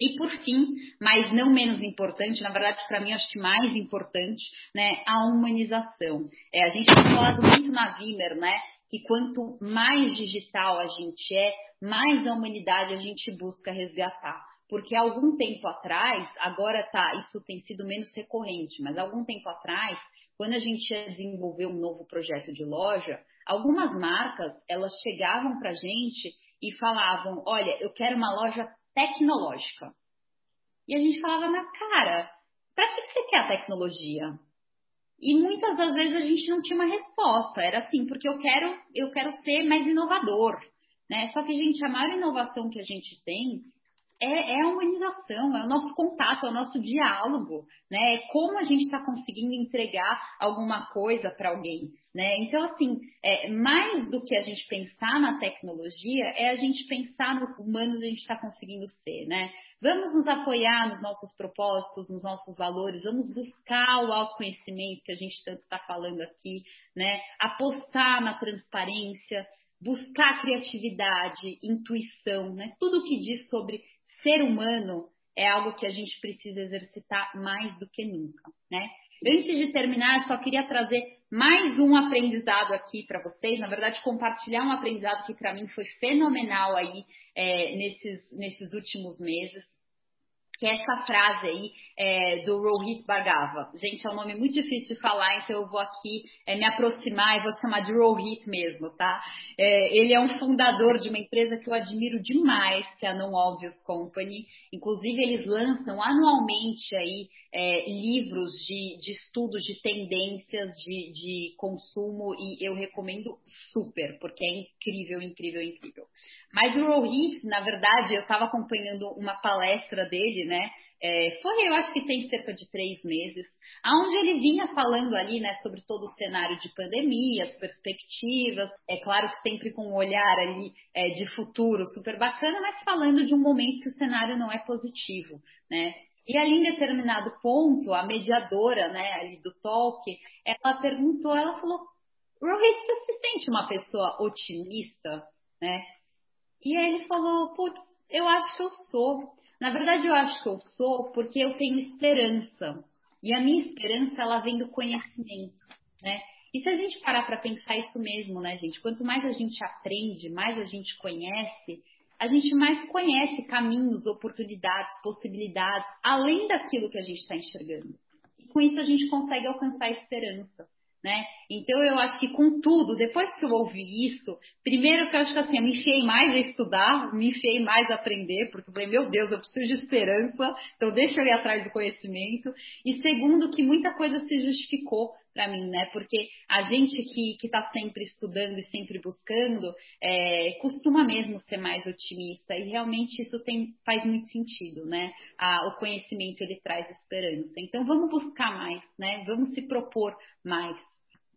E por fim, mas não menos importante, na verdade para mim acho que mais importante, né, a humanização. É, a gente tem falado muito na Vimer, né, que quanto mais digital a gente é, mais a humanidade a gente busca resgatar. Porque algum tempo atrás, agora tá, isso tem sido menos recorrente, mas algum tempo atrás, quando a gente ia desenvolver um novo projeto de loja, algumas marcas, elas chegavam para a gente e falavam, olha, eu quero uma loja tecnológica. E a gente falava, mas cara, para que você quer a tecnologia? E muitas das vezes a gente não tinha uma resposta. Era assim, porque eu quero, eu quero ser mais inovador. Né? Só que, gente, a maior inovação que a gente tem é, é, a humanização, é o nosso contato, é o nosso diálogo, né? É como a gente está conseguindo entregar alguma coisa para alguém, né? Então, assim, é, mais do que a gente pensar na tecnologia, é a gente pensar no humanos a gente está conseguindo ser, né? Vamos nos apoiar nos nossos propósitos, nos nossos valores, vamos buscar o autoconhecimento que a gente tanto está falando aqui, né? Apostar na transparência, buscar criatividade, intuição, né? Tudo que diz sobre ser humano é algo que a gente precisa exercitar mais do que nunca, né? Antes de terminar, só queria trazer mais um aprendizado aqui para vocês. Na verdade, compartilhar um aprendizado que para mim foi fenomenal aí é, nesses, nesses últimos meses que é essa frase aí é, do Rohit Bhargava. Gente, é um nome muito difícil de falar, então eu vou aqui é, me aproximar e vou chamar de Rohit mesmo, tá? É, ele é um fundador de uma empresa que eu admiro demais, que é a Non Obvious Company. Inclusive, eles lançam anualmente aí é, livros de, de, estudos de tendências de, de consumo e eu recomendo super, porque é incrível, incrível, incrível. Mas o Rohit, na verdade, eu estava acompanhando uma palestra dele, né? É, foi, eu acho que tem cerca de três meses, aonde ele vinha falando ali, né, sobre todo o cenário de pandemia, as perspectivas, é claro que sempre com um olhar ali é, de futuro super bacana, mas falando de um momento que o cenário não é positivo, né? E ali em determinado ponto, a mediadora, né, ali do talk, ela perguntou, ela falou, Rohit, você se sente uma pessoa otimista, né? E aí ele falou, putz, eu acho que eu sou. Na verdade, eu acho que eu sou porque eu tenho esperança. E a minha esperança, ela vem do conhecimento, né? E se a gente parar para pensar isso mesmo, né, gente? Quanto mais a gente aprende, mais a gente conhece, a gente mais conhece caminhos, oportunidades, possibilidades, além daquilo que a gente está enxergando. E com isso a gente consegue alcançar a esperança. Né? Então eu acho que com tudo, depois que eu ouvi isso, primeiro que eu acho que assim, eu me enfiei mais a estudar, me enfiei mais a aprender, porque eu falei, meu Deus, eu preciso de esperança, então deixa eu ir atrás do conhecimento. E segundo, que muita coisa se justificou para mim, né? Porque a gente que está sempre estudando e sempre buscando, é, costuma mesmo ser mais otimista e realmente isso tem, faz muito sentido, né? o conhecimento ele traz esperança. Então vamos buscar mais, né? Vamos se propor mais.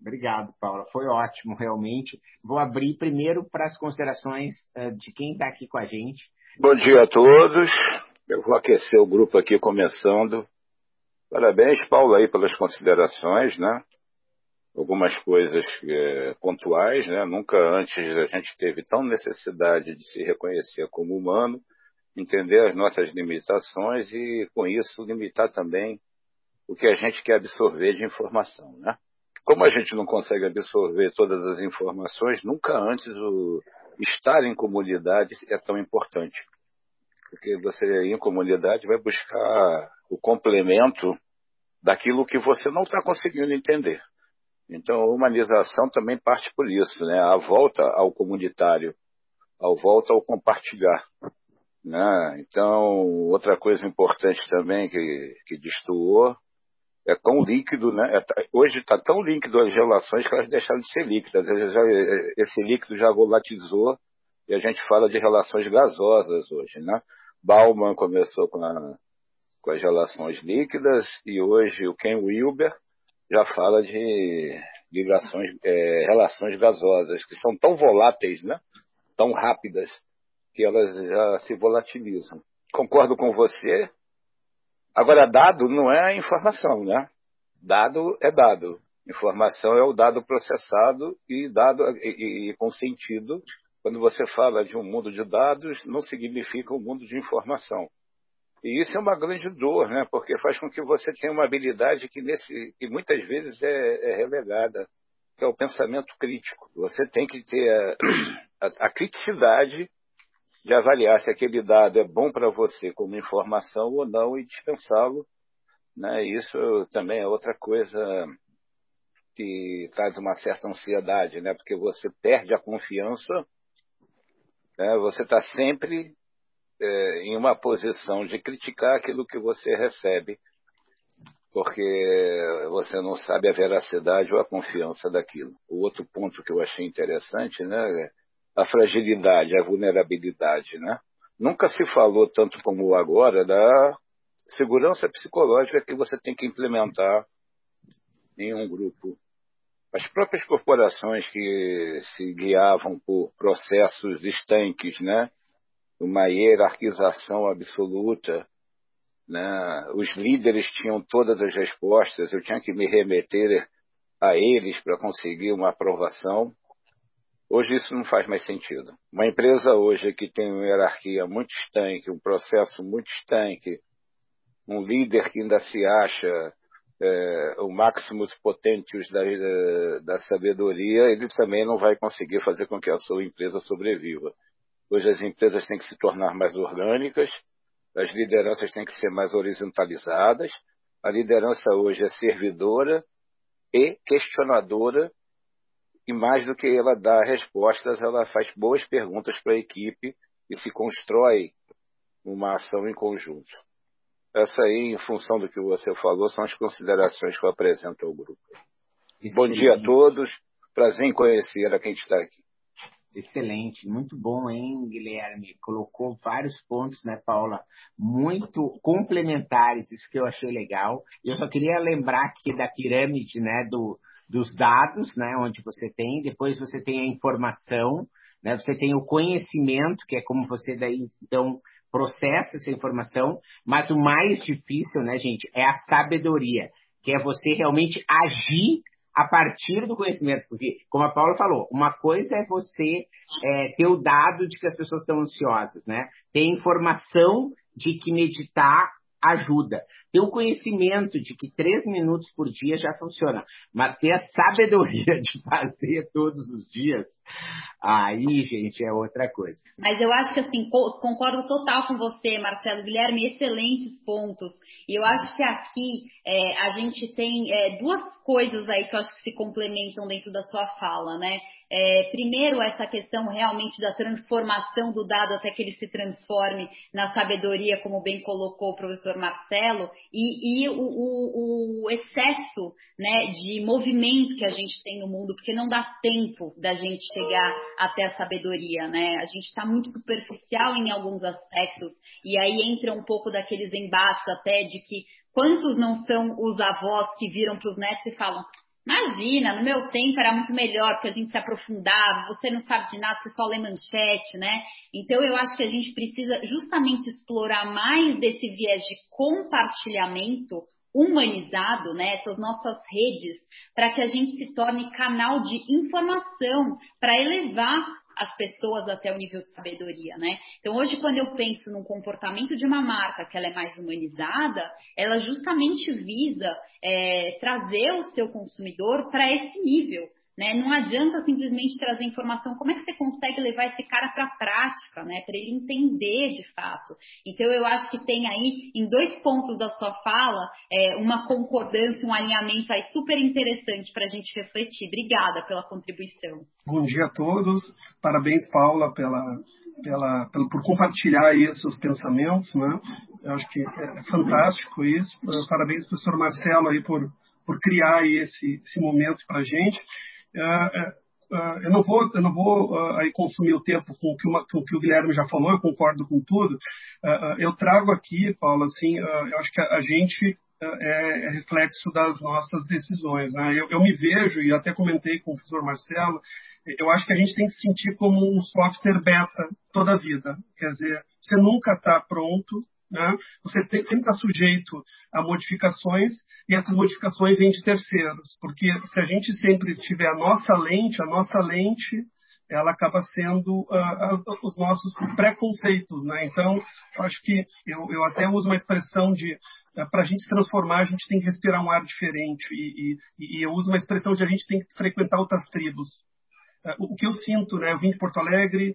Obrigado, Paula. Foi ótimo, realmente. Vou abrir primeiro para as considerações uh, de quem está aqui com a gente. Bom dia a todos. Eu vou aquecer o grupo aqui começando. Parabéns, Paulo, aí pelas considerações, né? Algumas coisas é, pontuais, né? Nunca antes a gente teve tão necessidade de se reconhecer como humano, entender as nossas limitações e, com isso, limitar também o que a gente quer absorver de informação, né? Como a gente não consegue absorver todas as informações, nunca antes o estar em comunidade é tão importante. Porque você, em comunidade, vai buscar o complemento daquilo que você não está conseguindo entender. Então, a humanização também parte por isso, né? A volta ao comunitário, a volta ao compartilhar. Né? Então, outra coisa importante também que, que destoou é tão líquido, né? É, hoje está tão líquido as relações que elas deixaram de ser líquidas. Esse líquido já volatilizou e a gente fala de relações gasosas hoje, né? Bauman começou com, a, com as relações líquidas e hoje o Ken Wilber já fala de ligações, é, relações gasosas, que são tão voláteis, né? tão rápidas, que elas já se volatilizam. Concordo com você. Agora, dado não é informação, né? Dado é dado. Informação é o dado processado e dado e, e, com sentido. Quando você fala de um mundo de dados, não significa um mundo de informação. E isso é uma grande dor, né? Porque faz com que você tenha uma habilidade que, nesse, que muitas vezes é, é relegada, que é o pensamento crítico. Você tem que ter a, <clears throat> a, a criticidade de avaliar se aquele dado é bom para você como informação ou não e dispensá-lo. Né? Isso também é outra coisa que traz uma certa ansiedade, né? porque você perde a confiança, né? você está sempre é, em uma posição de criticar aquilo que você recebe, porque você não sabe a veracidade ou a confiança daquilo. O outro ponto que eu achei interessante, né, a fragilidade, a vulnerabilidade, né? Nunca se falou tanto como agora da segurança psicológica que você tem que implementar em um grupo. As próprias corporações que se guiavam por processos estanques, né? uma hierarquização absoluta. Né? Os líderes tinham todas as respostas, eu tinha que me remeter a eles para conseguir uma aprovação. Hoje isso não faz mais sentido. Uma empresa hoje que tem uma hierarquia muito estanque, um processo muito estanque, um líder que ainda se acha é, o maximus potentius da, da sabedoria, ele também não vai conseguir fazer com que a sua empresa sobreviva. Hoje as empresas têm que se tornar mais orgânicas, as lideranças têm que ser mais horizontalizadas. A liderança hoje é servidora e questionadora, e mais do que ela dar respostas, ela faz boas perguntas para a equipe e se constrói uma ação em conjunto. Essa aí, em função do que você falou, são as considerações que eu apresento ao grupo. Bom dia a todos. Prazer em conhecer a quem está aqui. Excelente, muito bom, hein, Guilherme? Colocou vários pontos, né, Paula? Muito complementares, isso que eu achei legal. Eu só queria lembrar aqui da pirâmide, né, do, dos dados, né, onde você tem, depois você tem a informação, né, você tem o conhecimento, que é como você daí, então, processa essa informação, mas o mais difícil, né, gente, é a sabedoria, que é você realmente agir a partir do conhecimento, porque, como a Paula falou, uma coisa é você é, ter o dado de que as pessoas estão ansiosas, né? Ter informação de que meditar ajuda. Ter o conhecimento de que três minutos por dia já funciona, mas ter a sabedoria <laughs> de fazer todos os dias, aí, gente, é outra coisa. Mas eu acho que, assim, concordo total com você, Marcelo Guilherme, excelentes pontos. E eu acho que aqui é, a gente tem é, duas coisas aí que eu acho que se complementam dentro da sua fala, né? É, primeiro, essa questão realmente da transformação do dado até que ele se transforme na sabedoria, como bem colocou o professor Marcelo, e, e o, o, o, excesso né, de movimento que a gente tem no mundo, porque não dá tempo da gente chegar até a sabedoria. Né? A gente está muito superficial em alguns aspectos, e aí entra um pouco daqueles embates até de que quantos não são os avós que viram para os netos e falam Imagina, no meu tempo era muito melhor, porque a gente se aprofundava, você não sabe de nada, você só lê manchete, né? Então eu acho que a gente precisa justamente explorar mais desse viés de compartilhamento humanizado, né, essas nossas redes, para que a gente se torne canal de informação para elevar as pessoas até o nível de sabedoria, né? Então hoje quando eu penso no comportamento de uma marca que ela é mais humanizada, ela justamente visa é, trazer o seu consumidor para esse nível. Né? Não adianta simplesmente trazer informação. Como é que você consegue levar esse cara para a prática, né? Para ele entender de fato. Então eu acho que tem aí, em dois pontos da sua fala, é, uma concordância, um alinhamento aí super interessante para a gente refletir. Obrigada pela contribuição. Bom dia a todos. Parabéns, Paula, pela, pela, pela por compartilhar aí seus pensamentos, né? Eu acho que é fantástico isso. Parabéns, professor Marcelo, aí por, por criar esse, esse momento para a gente. Uh, eu não vou, eu não vou uh, aí consumir o tempo com o, que uma, com o que o Guilherme já falou, eu concordo com tudo. Uh, eu trago aqui, Paulo, assim, eu acho que a, gente é, é, reflexo das nossas decisões. Né? Eu, eu, me vejo, e até comentei com o professor Marcelo, eu acho que a gente tem que se sentir como um software beta toda a vida. Quer dizer, você nunca está pronto, né? Você tem, sempre está sujeito a modificações e essas modificações vêm de terceiros, porque se a gente sempre tiver a nossa lente, a nossa lente, ela acaba sendo uh, uh, os nossos preconceitos, né? Então, acho que eu, eu até uso uma expressão de uh, para a gente se transformar, a gente tem que respirar um ar diferente e, e, e eu uso uma expressão de a gente tem que frequentar outras tribos. É, o que eu sinto, né? Eu vim de Porto Alegre,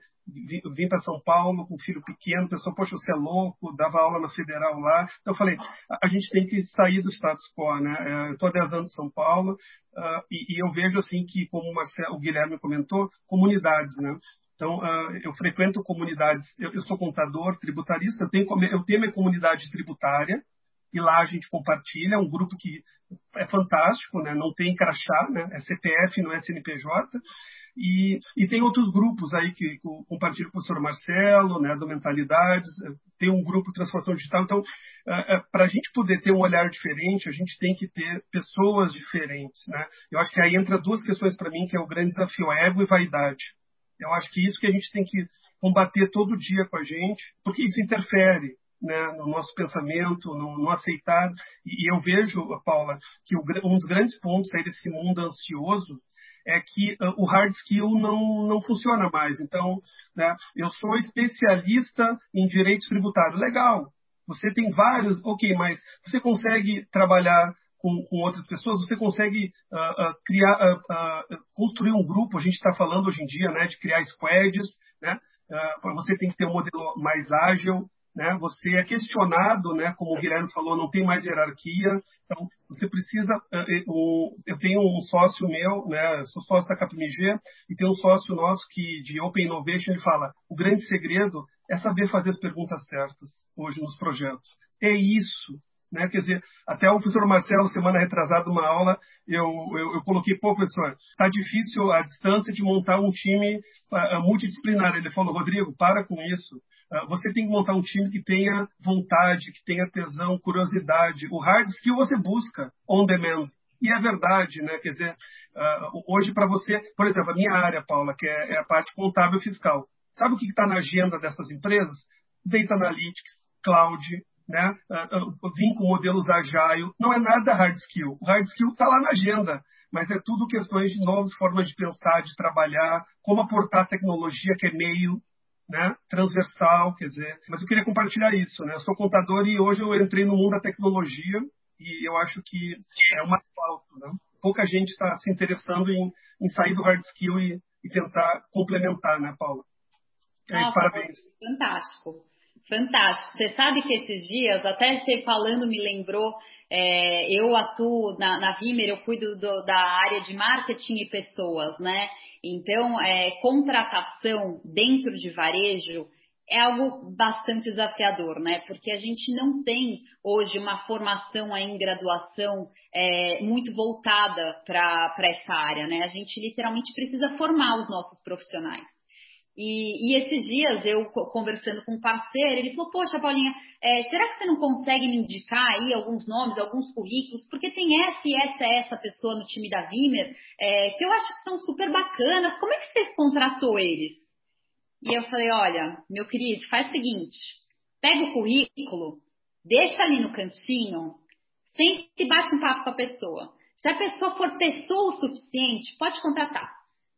vim para São Paulo com um filho pequeno, pessoa, poxa, você é louco, dava aula na Federal lá. Então eu falei, a gente tem que sair do status quo, né? É, eu estou há 10 anos em São Paulo uh, e, e, eu vejo assim que, como o, Marcelo, o Guilherme comentou, comunidades, né? Então, uh, eu frequento comunidades, eu, eu, sou contador, tributarista, eu tenho, eu tenho minha comunidade tributária, e lá a gente compartilha, é um grupo que é fantástico, né? não tem crachá, né? é CPF, não é CNPJ, e, e tem outros grupos aí que compartilham com o professor Marcelo, né, do Mentalidades, tem um grupo Transformação Digital. Então, é, é, para a gente poder ter um olhar diferente, a gente tem que ter pessoas diferentes. Né? Eu acho que aí entra duas questões para mim, que é o grande desafio, ego e vaidade. Eu acho que isso que a gente tem que combater todo dia com a gente, porque isso interfere né, no nosso pensamento, no, no aceitar. E, e, eu vejo, Paula, que o, um dos grandes pontos aí desse mundo ansioso é que uh, o hard skill não, não funciona mais. Então, né, eu sou especialista em direito tributário. Legal, você tem vários, ok, mas você consegue trabalhar com, com outras pessoas, você consegue uh, uh, criar, construir um grupo. A gente está falando hoje em dia né, de criar squads, né? você tem que ter um modelo mais ágil, né? Você é questionado, né? Como o Guilherme falou, não tem mais hierarquia. Então, você precisa. Eh, eh, eu tenho um sócio meu, né? Sou sócio da Capmg e tem um sócio nosso que de Open Innovation ele fala: o grande segredo é saber fazer as perguntas certas hoje nos projetos. É isso. Né? Quer dizer, até o professor Marcelo, semana retrasada, uma aula, eu, eu, eu coloquei, pô, professor, está difícil a distância de montar um time uh, multidisciplinar. Ele falou, Rodrigo, para com isso. Ah, você tem que montar um time que tenha vontade, que tenha tesão, curiosidade. O hard skill você busca on demand. E é verdade, né? Quer dizer, ah, hoje para você, por exemplo, a minha área, Paula, que é, é a parte contábil fiscal. Sabe o que está na agenda dessas empresas? Data Analytics, Cloud, né? Uh, vim com modelos agile. Não é nada hard skill. O hard skill está lá na agenda, mas é tudo questões de novas formas de pensar, de trabalhar, como aportar tecnologia, que é meio, né, transversal, quer dizer. Mas eu queria compartilhar isso, né? Eu sou contador e hoje eu entrei no mundo da tecnologia e eu acho que é uma falta, né? Pouca gente está se interessando em, em, sair do hard skill e, e tentar complementar, né, Paula? É, Nossa, parabéns. Fantástico, fantástico. Você sabe que esses dias, até você falando me lembrou, é, eu atuo na, na Vimer, eu cuido do, da área de marketing e pessoas, né? Então, é, contratação dentro de varejo é algo bastante desafiador, né? Porque a gente não tem hoje uma formação em graduação é, muito voltada para essa área, né? A gente literalmente precisa formar os nossos profissionais. E, e, esses dias eu conversando com um parceiro, ele falou: Poxa, Paulinha, é, será que você não consegue me indicar aí alguns nomes, alguns currículos? Porque tem essa e essa essa pessoa no time da Vimer é, que eu acho que são super bacanas. Como é que você contratou eles? E eu falei: Olha, meu querido, faz o seguinte: pega o currículo, deixa ali no cantinho, sempre bate um papo com a pessoa. Se a pessoa for pessoa o suficiente, pode contratar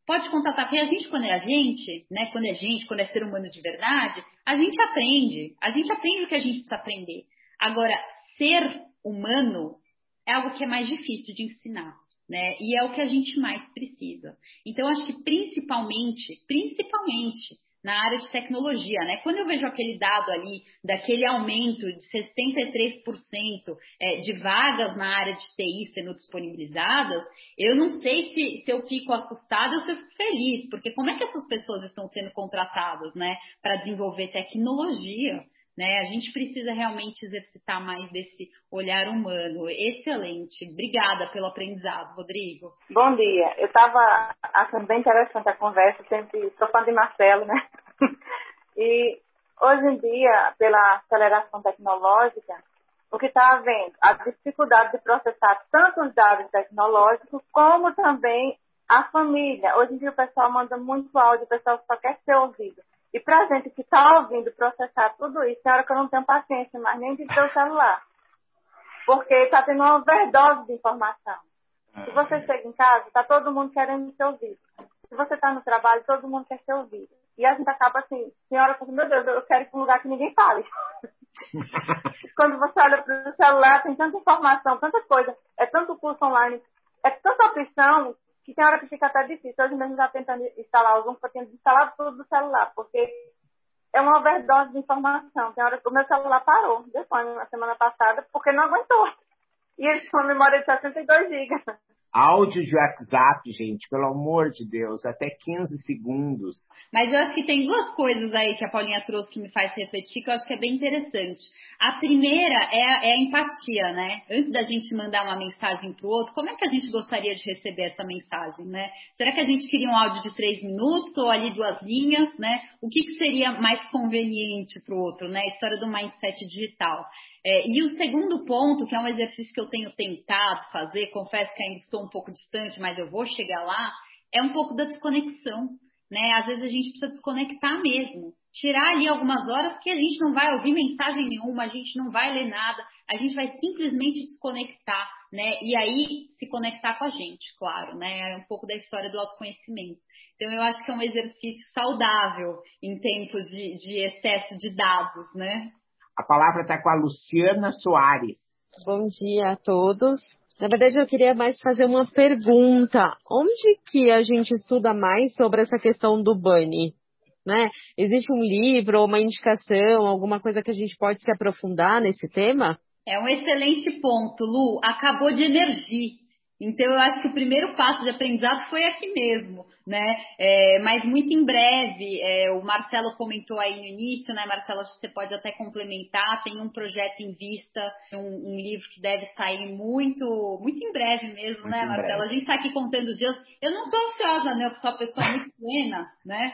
pode contatar, porque a gente, quando é a gente, né, quando é gente, quando é ser humano de verdade, a gente aprende, a gente aprende o que a gente precisa aprender. Agora, ser humano é algo que é mais difícil de ensinar, né, e é o que a gente mais precisa. Então, acho que principalmente, principalmente, na área de tecnologia, né? Quando eu vejo aquele dado ali daquele aumento de 63% é, de vagas na área de TI sendo disponibilizadas, eu não sei se, se eu fico assustada ou se eu fico feliz, porque como é que essas pessoas estão sendo contratadas, né, para desenvolver tecnologia? né? A gente precisa realmente exercitar mais desse olhar humano. Excelente. Obrigada pelo aprendizado, Rodrigo. Bom dia. Eu estava achando bem interessante a conversa, sempre sou fã de Marcelo, né? E hoje em dia, pela aceleração tecnológica, o que está havendo? A dificuldade de processar tanto os dados tecnológicos como também a família. Hoje em dia o pessoal manda muito áudio, o pessoal só quer ser ouvido. E para a gente que está ouvindo processar tudo isso, tem hora que eu não tenho paciência mais nem de ter o celular. Porque está tendo uma overdose de informação. Se você chega em casa, está todo mundo querendo ser ouvido. Se você está no trabalho, todo mundo quer ser ouvido. E a gente acaba assim, tem hora que meu Deus, eu quero ir para um lugar que ninguém fale. <laughs> Quando você olha para o celular, tem tanta informação, tanta coisa, é tanto curso online, é tanta opção, que tem hora que fica até difícil. Hoje mesmo já tentando instalar o Zoom, eu tenho instalado tudo do celular, porque é uma overdose de informação. Tem hora que o meu celular parou, depois, na semana passada, porque não aguentou. E ele tinha uma memória de 62 GB. Áudio de WhatsApp, gente, pelo amor de Deus, até 15 segundos. Mas eu acho que tem duas coisas aí que a Paulinha trouxe que me faz refletir, que eu acho que é bem interessante. A primeira é a, é a empatia, né? Antes da gente mandar uma mensagem para o outro, como é que a gente gostaria de receber essa mensagem, né? Será que a gente queria um áudio de três minutos ou ali duas linhas, né? O que, que seria mais conveniente para o outro, né? A história do mindset digital. É, e o segundo ponto, que é um exercício que eu tenho tentado fazer, confesso que ainda estou um pouco distante, mas eu vou chegar lá, é um pouco da desconexão. Né? Às vezes a gente precisa desconectar mesmo. Tirar ali algumas horas, porque a gente não vai ouvir mensagem nenhuma, a gente não vai ler nada, a gente vai simplesmente desconectar, né? E aí se conectar com a gente, claro, né? É um pouco da história do autoconhecimento. Então eu acho que é um exercício saudável em tempos de, de excesso de dados, né? A palavra está com a Luciana Soares. Bom dia a todos. Na verdade, eu queria mais fazer uma pergunta. Onde que a gente estuda mais sobre essa questão do bunny? Né? Existe um livro, uma indicação, alguma coisa que a gente pode se aprofundar nesse tema? É um excelente ponto, Lu. Acabou de emergir. Então, eu acho que o primeiro passo de aprendizado foi aqui mesmo, né? É, mas muito em breve, é, o Marcelo comentou aí no início, né, Marcelo? Acho que você pode até complementar. Tem um projeto em vista, um, um livro que deve sair muito, muito em breve mesmo, muito né, Marcelo? A gente está aqui contando os dias. Eu não estou ansiosa, né? Eu sou uma pessoa muito plena, né?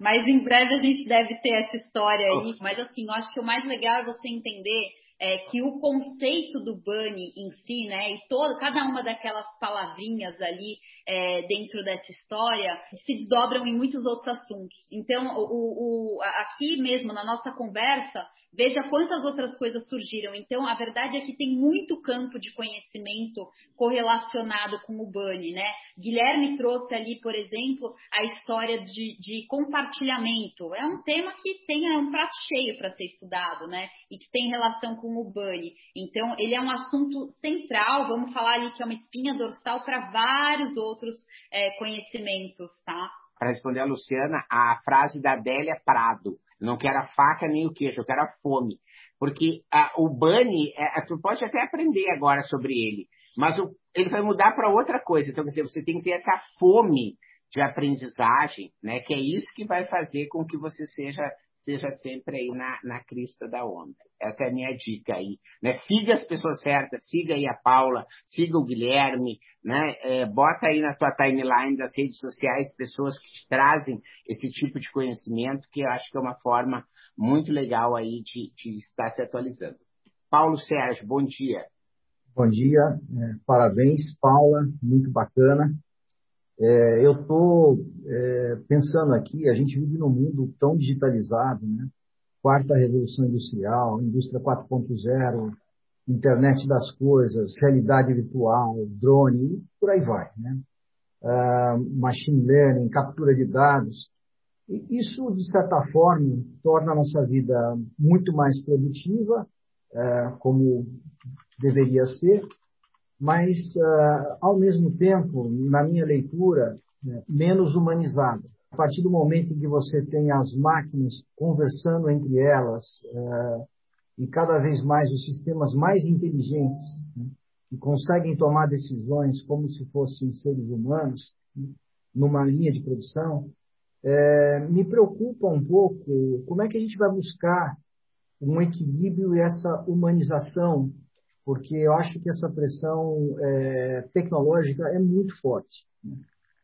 Mas em breve a gente deve ter essa história aí. Mas assim, eu acho que o mais legal é você entender é, que o conceito do Bunny em si, né, e todo, cada uma daquelas palavrinhas ali é, dentro dessa história se desdobram em muitos outros assuntos. Então, o, o, aqui mesmo na nossa conversa, Veja quantas outras coisas surgiram. Então, a verdade é que tem muito campo de conhecimento correlacionado com o Bunny, né? Guilherme trouxe ali, por exemplo, a história de, de compartilhamento. É um tema que tem é um prato cheio para ser estudado, né? E que tem relação com o Bunny. Então, ele é um assunto central, vamos falar ali que é uma espinha dorsal para vários outros é, conhecimentos, tá? Para responder a Luciana, a frase da Adélia Prado não quero a faca nem o queijo, eu quero a fome. Porque a, o Bunny, é, tu pode até aprender agora sobre ele, mas o, ele vai mudar para outra coisa. Então, quer dizer, você tem que ter essa fome de aprendizagem, né? Que é isso que vai fazer com que você seja esteja sempre aí na, na crista da onda. Essa é a minha dica aí. Né? Siga as pessoas certas, siga aí a Paula, siga o Guilherme, né? É, bota aí na tua timeline das redes sociais pessoas que te trazem esse tipo de conhecimento, que eu acho que é uma forma muito legal aí de, de estar se atualizando. Paulo Sérgio, bom dia. Bom dia, é, parabéns, Paula, muito bacana. É, eu estou é, pensando aqui, a gente vive num mundo tão digitalizado, né? Quarta revolução industrial, indústria 4.0, internet das coisas, realidade virtual, drone, e por aí vai, né? Uh, machine learning, captura de dados. E isso, de certa forma, torna a nossa vida muito mais produtiva, uh, como deveria ser, mas, uh, ao mesmo tempo, na minha leitura, né, menos humanizada. A partir do momento em que você tem as máquinas conversando entre elas uh, e cada vez mais os sistemas mais inteligentes, né, que conseguem tomar decisões como se fossem seres humanos, né, numa linha de produção, é, me preocupa um pouco como é que a gente vai buscar um equilíbrio e essa humanização, porque eu acho que essa pressão é, tecnológica é muito forte. Né?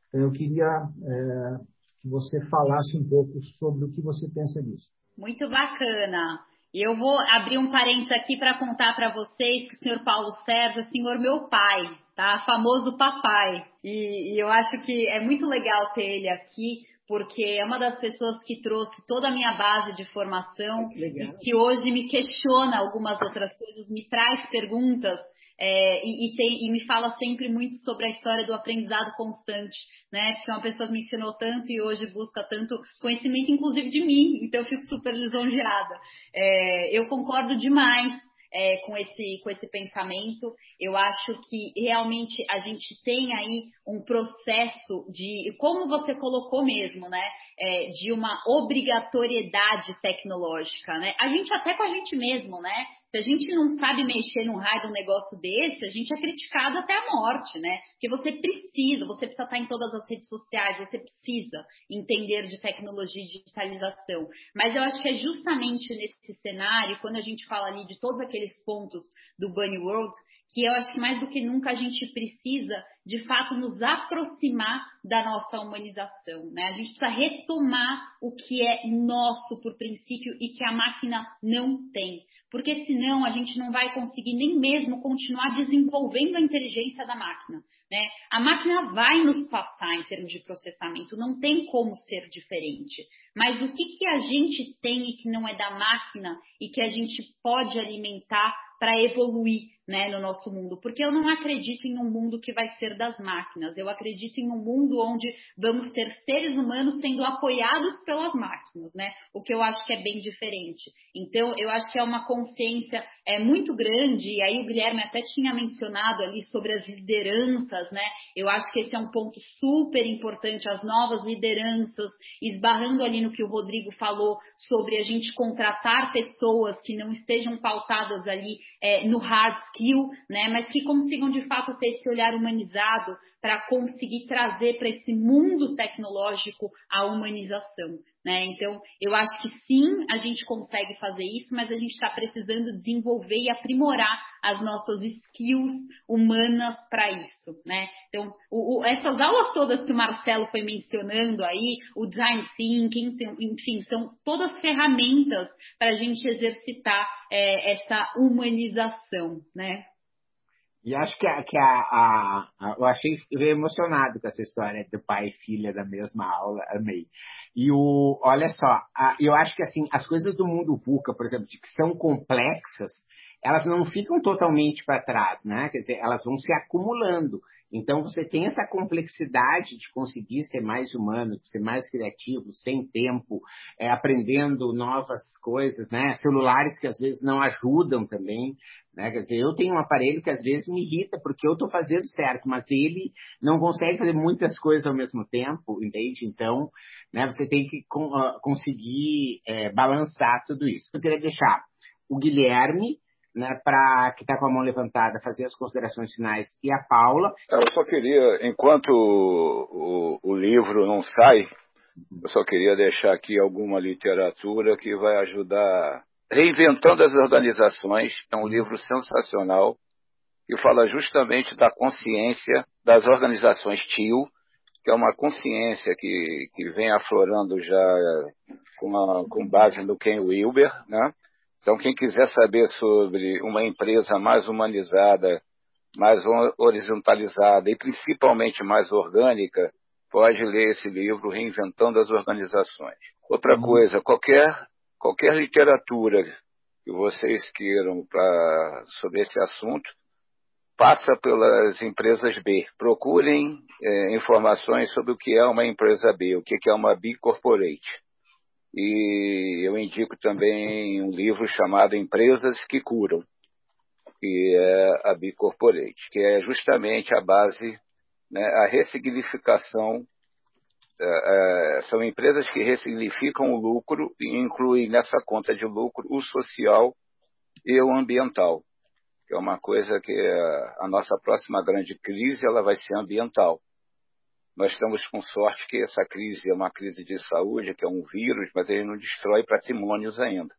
Então, eu queria é, que você falasse um pouco sobre o que você pensa disso. Muito bacana. Eu vou abrir um parênteses aqui para contar para vocês que o senhor Paulo Sérgio é o senhor meu pai, tá? Famoso papai. E, e eu acho que é muito legal ter ele aqui, porque é uma das pessoas que trouxe toda a minha base de formação e que hoje me questiona algumas outras coisas, me traz perguntas é, e, e, tem, e, me fala sempre muito sobre a história do aprendizado constante, né? Porque é uma pessoa que me ensinou tanto e hoje busca tanto conhecimento, inclusive de mim, então eu fico super lisonjeada. É, eu concordo demais é, com, esse, com esse pensamento. Eu acho que realmente a gente tem aí um processo de, como você colocou mesmo, né? É, de uma obrigatoriedade tecnológica, né? A gente até com a gente mesmo, né? Se a gente não sabe mexer num raio de um negócio desse, a gente é criticado até a morte, né? Porque você precisa, você precisa estar em todas as redes sociais, você precisa entender de tecnologia e digitalização. Mas eu acho que é justamente nesse cenário, quando a gente fala ali de todos aqueles pontos do Bunny World, que eu acho que mais do que nunca a gente precisa, de fato, nos aproximar da nossa humanização, né? A gente precisa retomar o que é nosso por princípio e que a máquina não tem porque senão a gente não vai conseguir nem mesmo continuar desenvolvendo a inteligência da máquina. Né? A máquina vai nos passar em termos de processamento, não tem como ser diferente. Mas o que, que a gente tem e que não é da máquina e que a gente pode alimentar para evoluir né, no nosso mundo, porque eu não acredito em um mundo que vai ser das máquinas, eu acredito em um mundo onde vamos ter seres humanos sendo apoiados pelas máquinas, né? O que eu acho que é bem diferente. Então, eu acho que é uma consciência é, muito grande, e aí o Guilherme até tinha mencionado ali sobre as lideranças, né? Eu acho que esse é um ponto super importante, as novas lideranças, esbarrando ali no que o Rodrigo falou sobre a gente contratar pessoas que não estejam pautadas ali é, no hard skill, né, mas que consigam de fato ter esse olhar humanizado para conseguir trazer para esse mundo tecnológico a humanização. Né? Então, eu acho que sim, a gente consegue fazer isso, mas a gente está precisando desenvolver e aprimorar as nossas skills humanas para isso. Né? Então, o, o, essas aulas todas que o Marcelo foi mencionando aí, o design thinking, enfim, são todas ferramentas para a gente exercitar é, essa humanização. Né? E acho que, a, que a, a, a, eu achei emocionado com essa história do pai e filha da mesma aula, amei. E o, olha só, a, eu acho que assim, as coisas do mundo VUCA, por exemplo, que são complexas, elas não ficam totalmente para trás, né? Quer dizer, elas vão se acumulando. Então você tem essa complexidade de conseguir ser mais humano, de ser mais criativo, sem tempo, é, aprendendo novas coisas, né? Celulares que às vezes não ajudam também, né? Quer dizer, eu tenho um aparelho que às vezes me irrita porque eu estou fazendo certo, mas ele não consegue fazer muitas coisas ao mesmo tempo, entende? Então, né? Você tem que conseguir é, balançar tudo isso. Eu queria deixar o Guilherme né, para que está com a mão levantada, fazer as considerações finais, e a Paula. Eu só queria, enquanto o, o, livro não sai, eu só queria deixar aqui alguma literatura que vai ajudar. Reinventando as Organizações é um livro sensacional que fala justamente da consciência das organizações TIO, que é uma consciência que, que vem aflorando já com, a, com base no Ken Wilber, né? Então, quem quiser saber sobre uma empresa mais humanizada, mais horizontalizada e principalmente mais orgânica, pode ler esse livro Reinventando as Organizações. Outra uhum. coisa, qualquer, qualquer literatura que vocês queiram pra, sobre esse assunto, passa pelas empresas B. Procurem é, informações sobre o que é uma empresa B, o que é uma B Corporate. E eu indico também um livro chamado Empresas que Curam, que é a Bicorporate, que é justamente a base, né, a ressignificação. É, é, são empresas que ressignificam o lucro e incluem nessa conta de lucro o social e o ambiental, que é uma coisa que a, a nossa próxima grande crise ela vai ser ambiental. Nós estamos com sorte que essa crise é uma crise de saúde, que é um vírus, mas ele não destrói patrimônios ainda.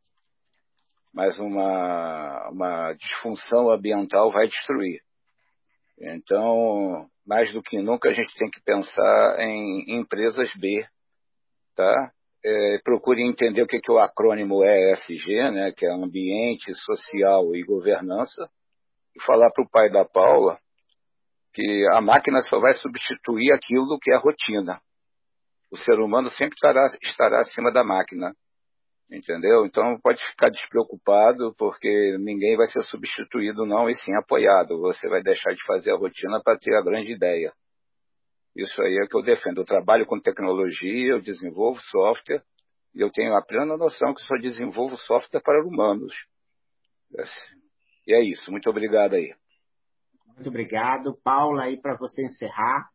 mas uma, uma disfunção ambiental vai destruir. Então, mais do que nunca, a gente tem que pensar em empresas B, tá? É, procure entender o que, que o acrônimo ESG, né, que é Ambiente, Social e Governança, e falar para o pai da Paula que a máquina só vai substituir aquilo que é rotina. O ser humano sempre estará, estará acima da máquina. Entendeu? Então pode ficar despreocupado, porque ninguém vai ser substituído, não, e sim apoiado. Você vai deixar de fazer a rotina para ter a grande ideia. Isso aí é que eu defendo. Eu trabalho com tecnologia, eu desenvolvo software, e eu tenho a plena noção que só desenvolvo software para humanos. E é isso. Muito obrigado aí. Muito obrigado. Paula, aí para você encerrar.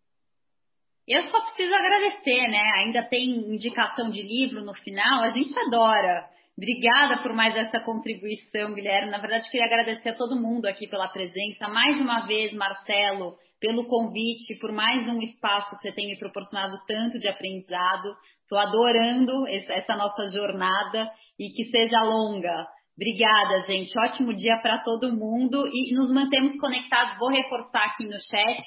Eu só preciso agradecer, né? Ainda tem indicação de livro no final, a gente adora. Obrigada por mais essa contribuição, Guilherme. Na verdade, queria agradecer a todo mundo aqui pela presença. Mais uma vez, Marcelo, pelo convite, por mais um espaço que você tem me proporcionado tanto de aprendizado. Estou adorando essa nossa jornada e que seja longa. Obrigada, gente. Ótimo dia para todo mundo e nos mantemos conectados. Vou reforçar aqui no chat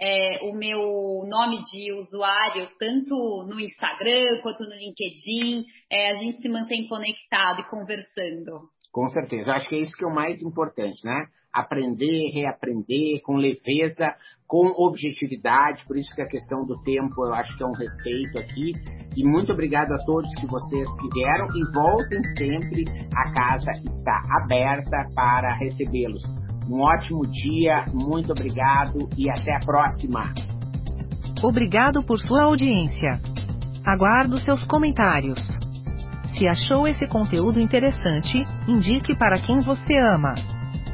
é, o meu nome de usuário, tanto no Instagram quanto no LinkedIn. É, a gente se mantém conectado e conversando. Com certeza. Acho que é isso que é o mais importante, né? Aprender, reaprender com leveza, com objetividade. Por isso que a questão do tempo eu acho que é um respeito aqui. E muito obrigado a todos que vocês que vieram e voltem sempre. A casa está aberta para recebê-los. Um ótimo dia, muito obrigado e até a próxima. Obrigado por sua audiência. Aguardo seus comentários. Se achou esse conteúdo interessante, indique para quem você ama.